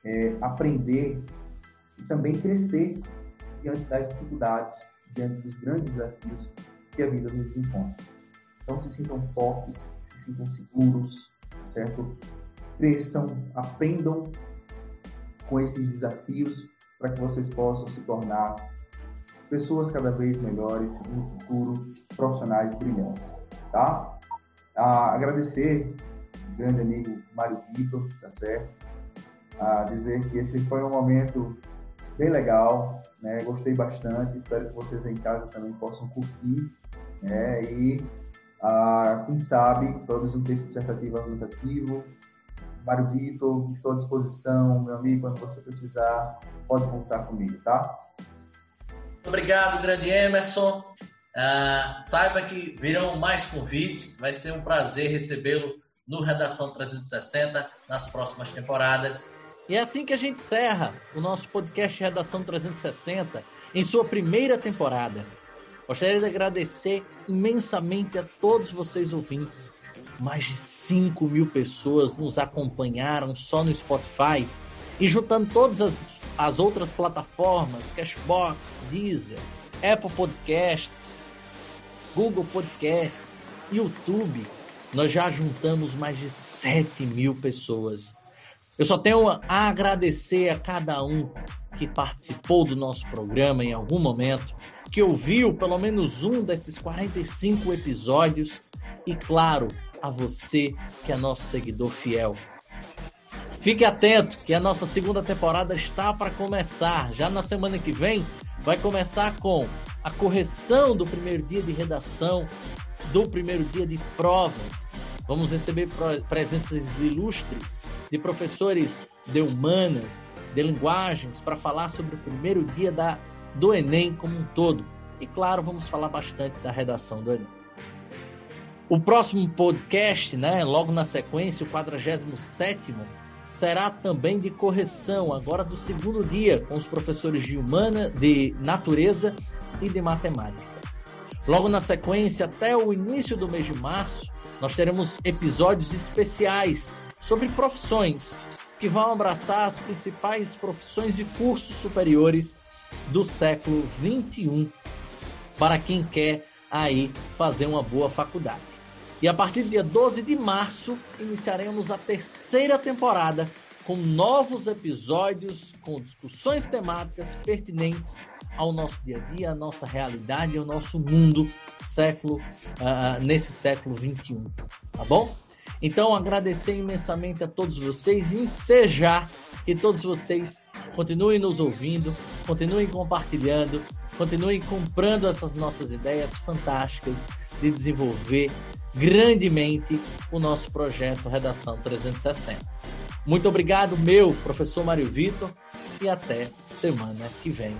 é, aprender e também crescer diante das dificuldades, diante dos grandes desafios que a vida nos impõe. Então, se sintam fortes, se sintam seguros, certo? Cresçam, aprendam com esses desafios para que vocês possam se tornar pessoas cada vez melhores no futuro profissionais brilhantes, tá? Ah, agradecer grande amigo Mário Vitor, tá certo? Ah, dizer que esse foi um momento bem legal, né? Gostei bastante, espero que vocês em casa também possam curtir, né? E ah, quem sabe produzir um texto dissertativo argumentativo. Mário Vitor, estou à disposição, meu amigo, quando você precisar, pode contar comigo, tá?
Obrigado, grande Emerson. Uh, saiba que virão mais convites, vai ser um prazer recebê-lo no Redação 360 nas próximas temporadas. E é assim que a gente encerra o nosso podcast Redação 360 em sua primeira temporada. Gostaria de agradecer imensamente a todos vocês ouvintes. Mais de 5 mil pessoas nos acompanharam só no Spotify e juntando todas as, as outras plataformas, Cashbox, Deezer, Apple Podcasts, Google Podcasts, YouTube, nós já juntamos mais de 7 mil pessoas. Eu só tenho a agradecer a cada um que participou do nosso programa em algum momento, que ouviu pelo menos um desses 45 episódios e, claro, a você que é nosso seguidor fiel. Fique atento que a nossa segunda temporada está para começar. Já na semana que vem vai começar com a correção do primeiro dia de redação, do primeiro dia de provas. Vamos receber presenças ilustres de professores de humanas, de linguagens, para falar sobre o primeiro dia da, do Enem como um todo. E claro, vamos falar bastante da redação do Enem. O próximo podcast, né, logo na sequência, o 47 será também de correção, agora do segundo dia, com os professores de humana, de natureza e de matemática. Logo na sequência, até o início do mês de março, nós teremos episódios especiais sobre profissões que vão abraçar as principais profissões e cursos superiores do século 21 para quem quer aí fazer uma boa faculdade. E a partir do dia 12 de março, iniciaremos a terceira temporada com novos episódios, com discussões temáticas pertinentes ao nosso dia a dia, à nossa realidade, ao nosso mundo século uh, nesse século 21, tá bom? Então agradecer imensamente a todos vocês e ensejar que todos vocês continuem nos ouvindo, continuem compartilhando, continuem comprando essas nossas ideias fantásticas de desenvolver grandemente o nosso projeto Redação 360. Muito obrigado, meu professor Mário Vitor, e até semana que vem.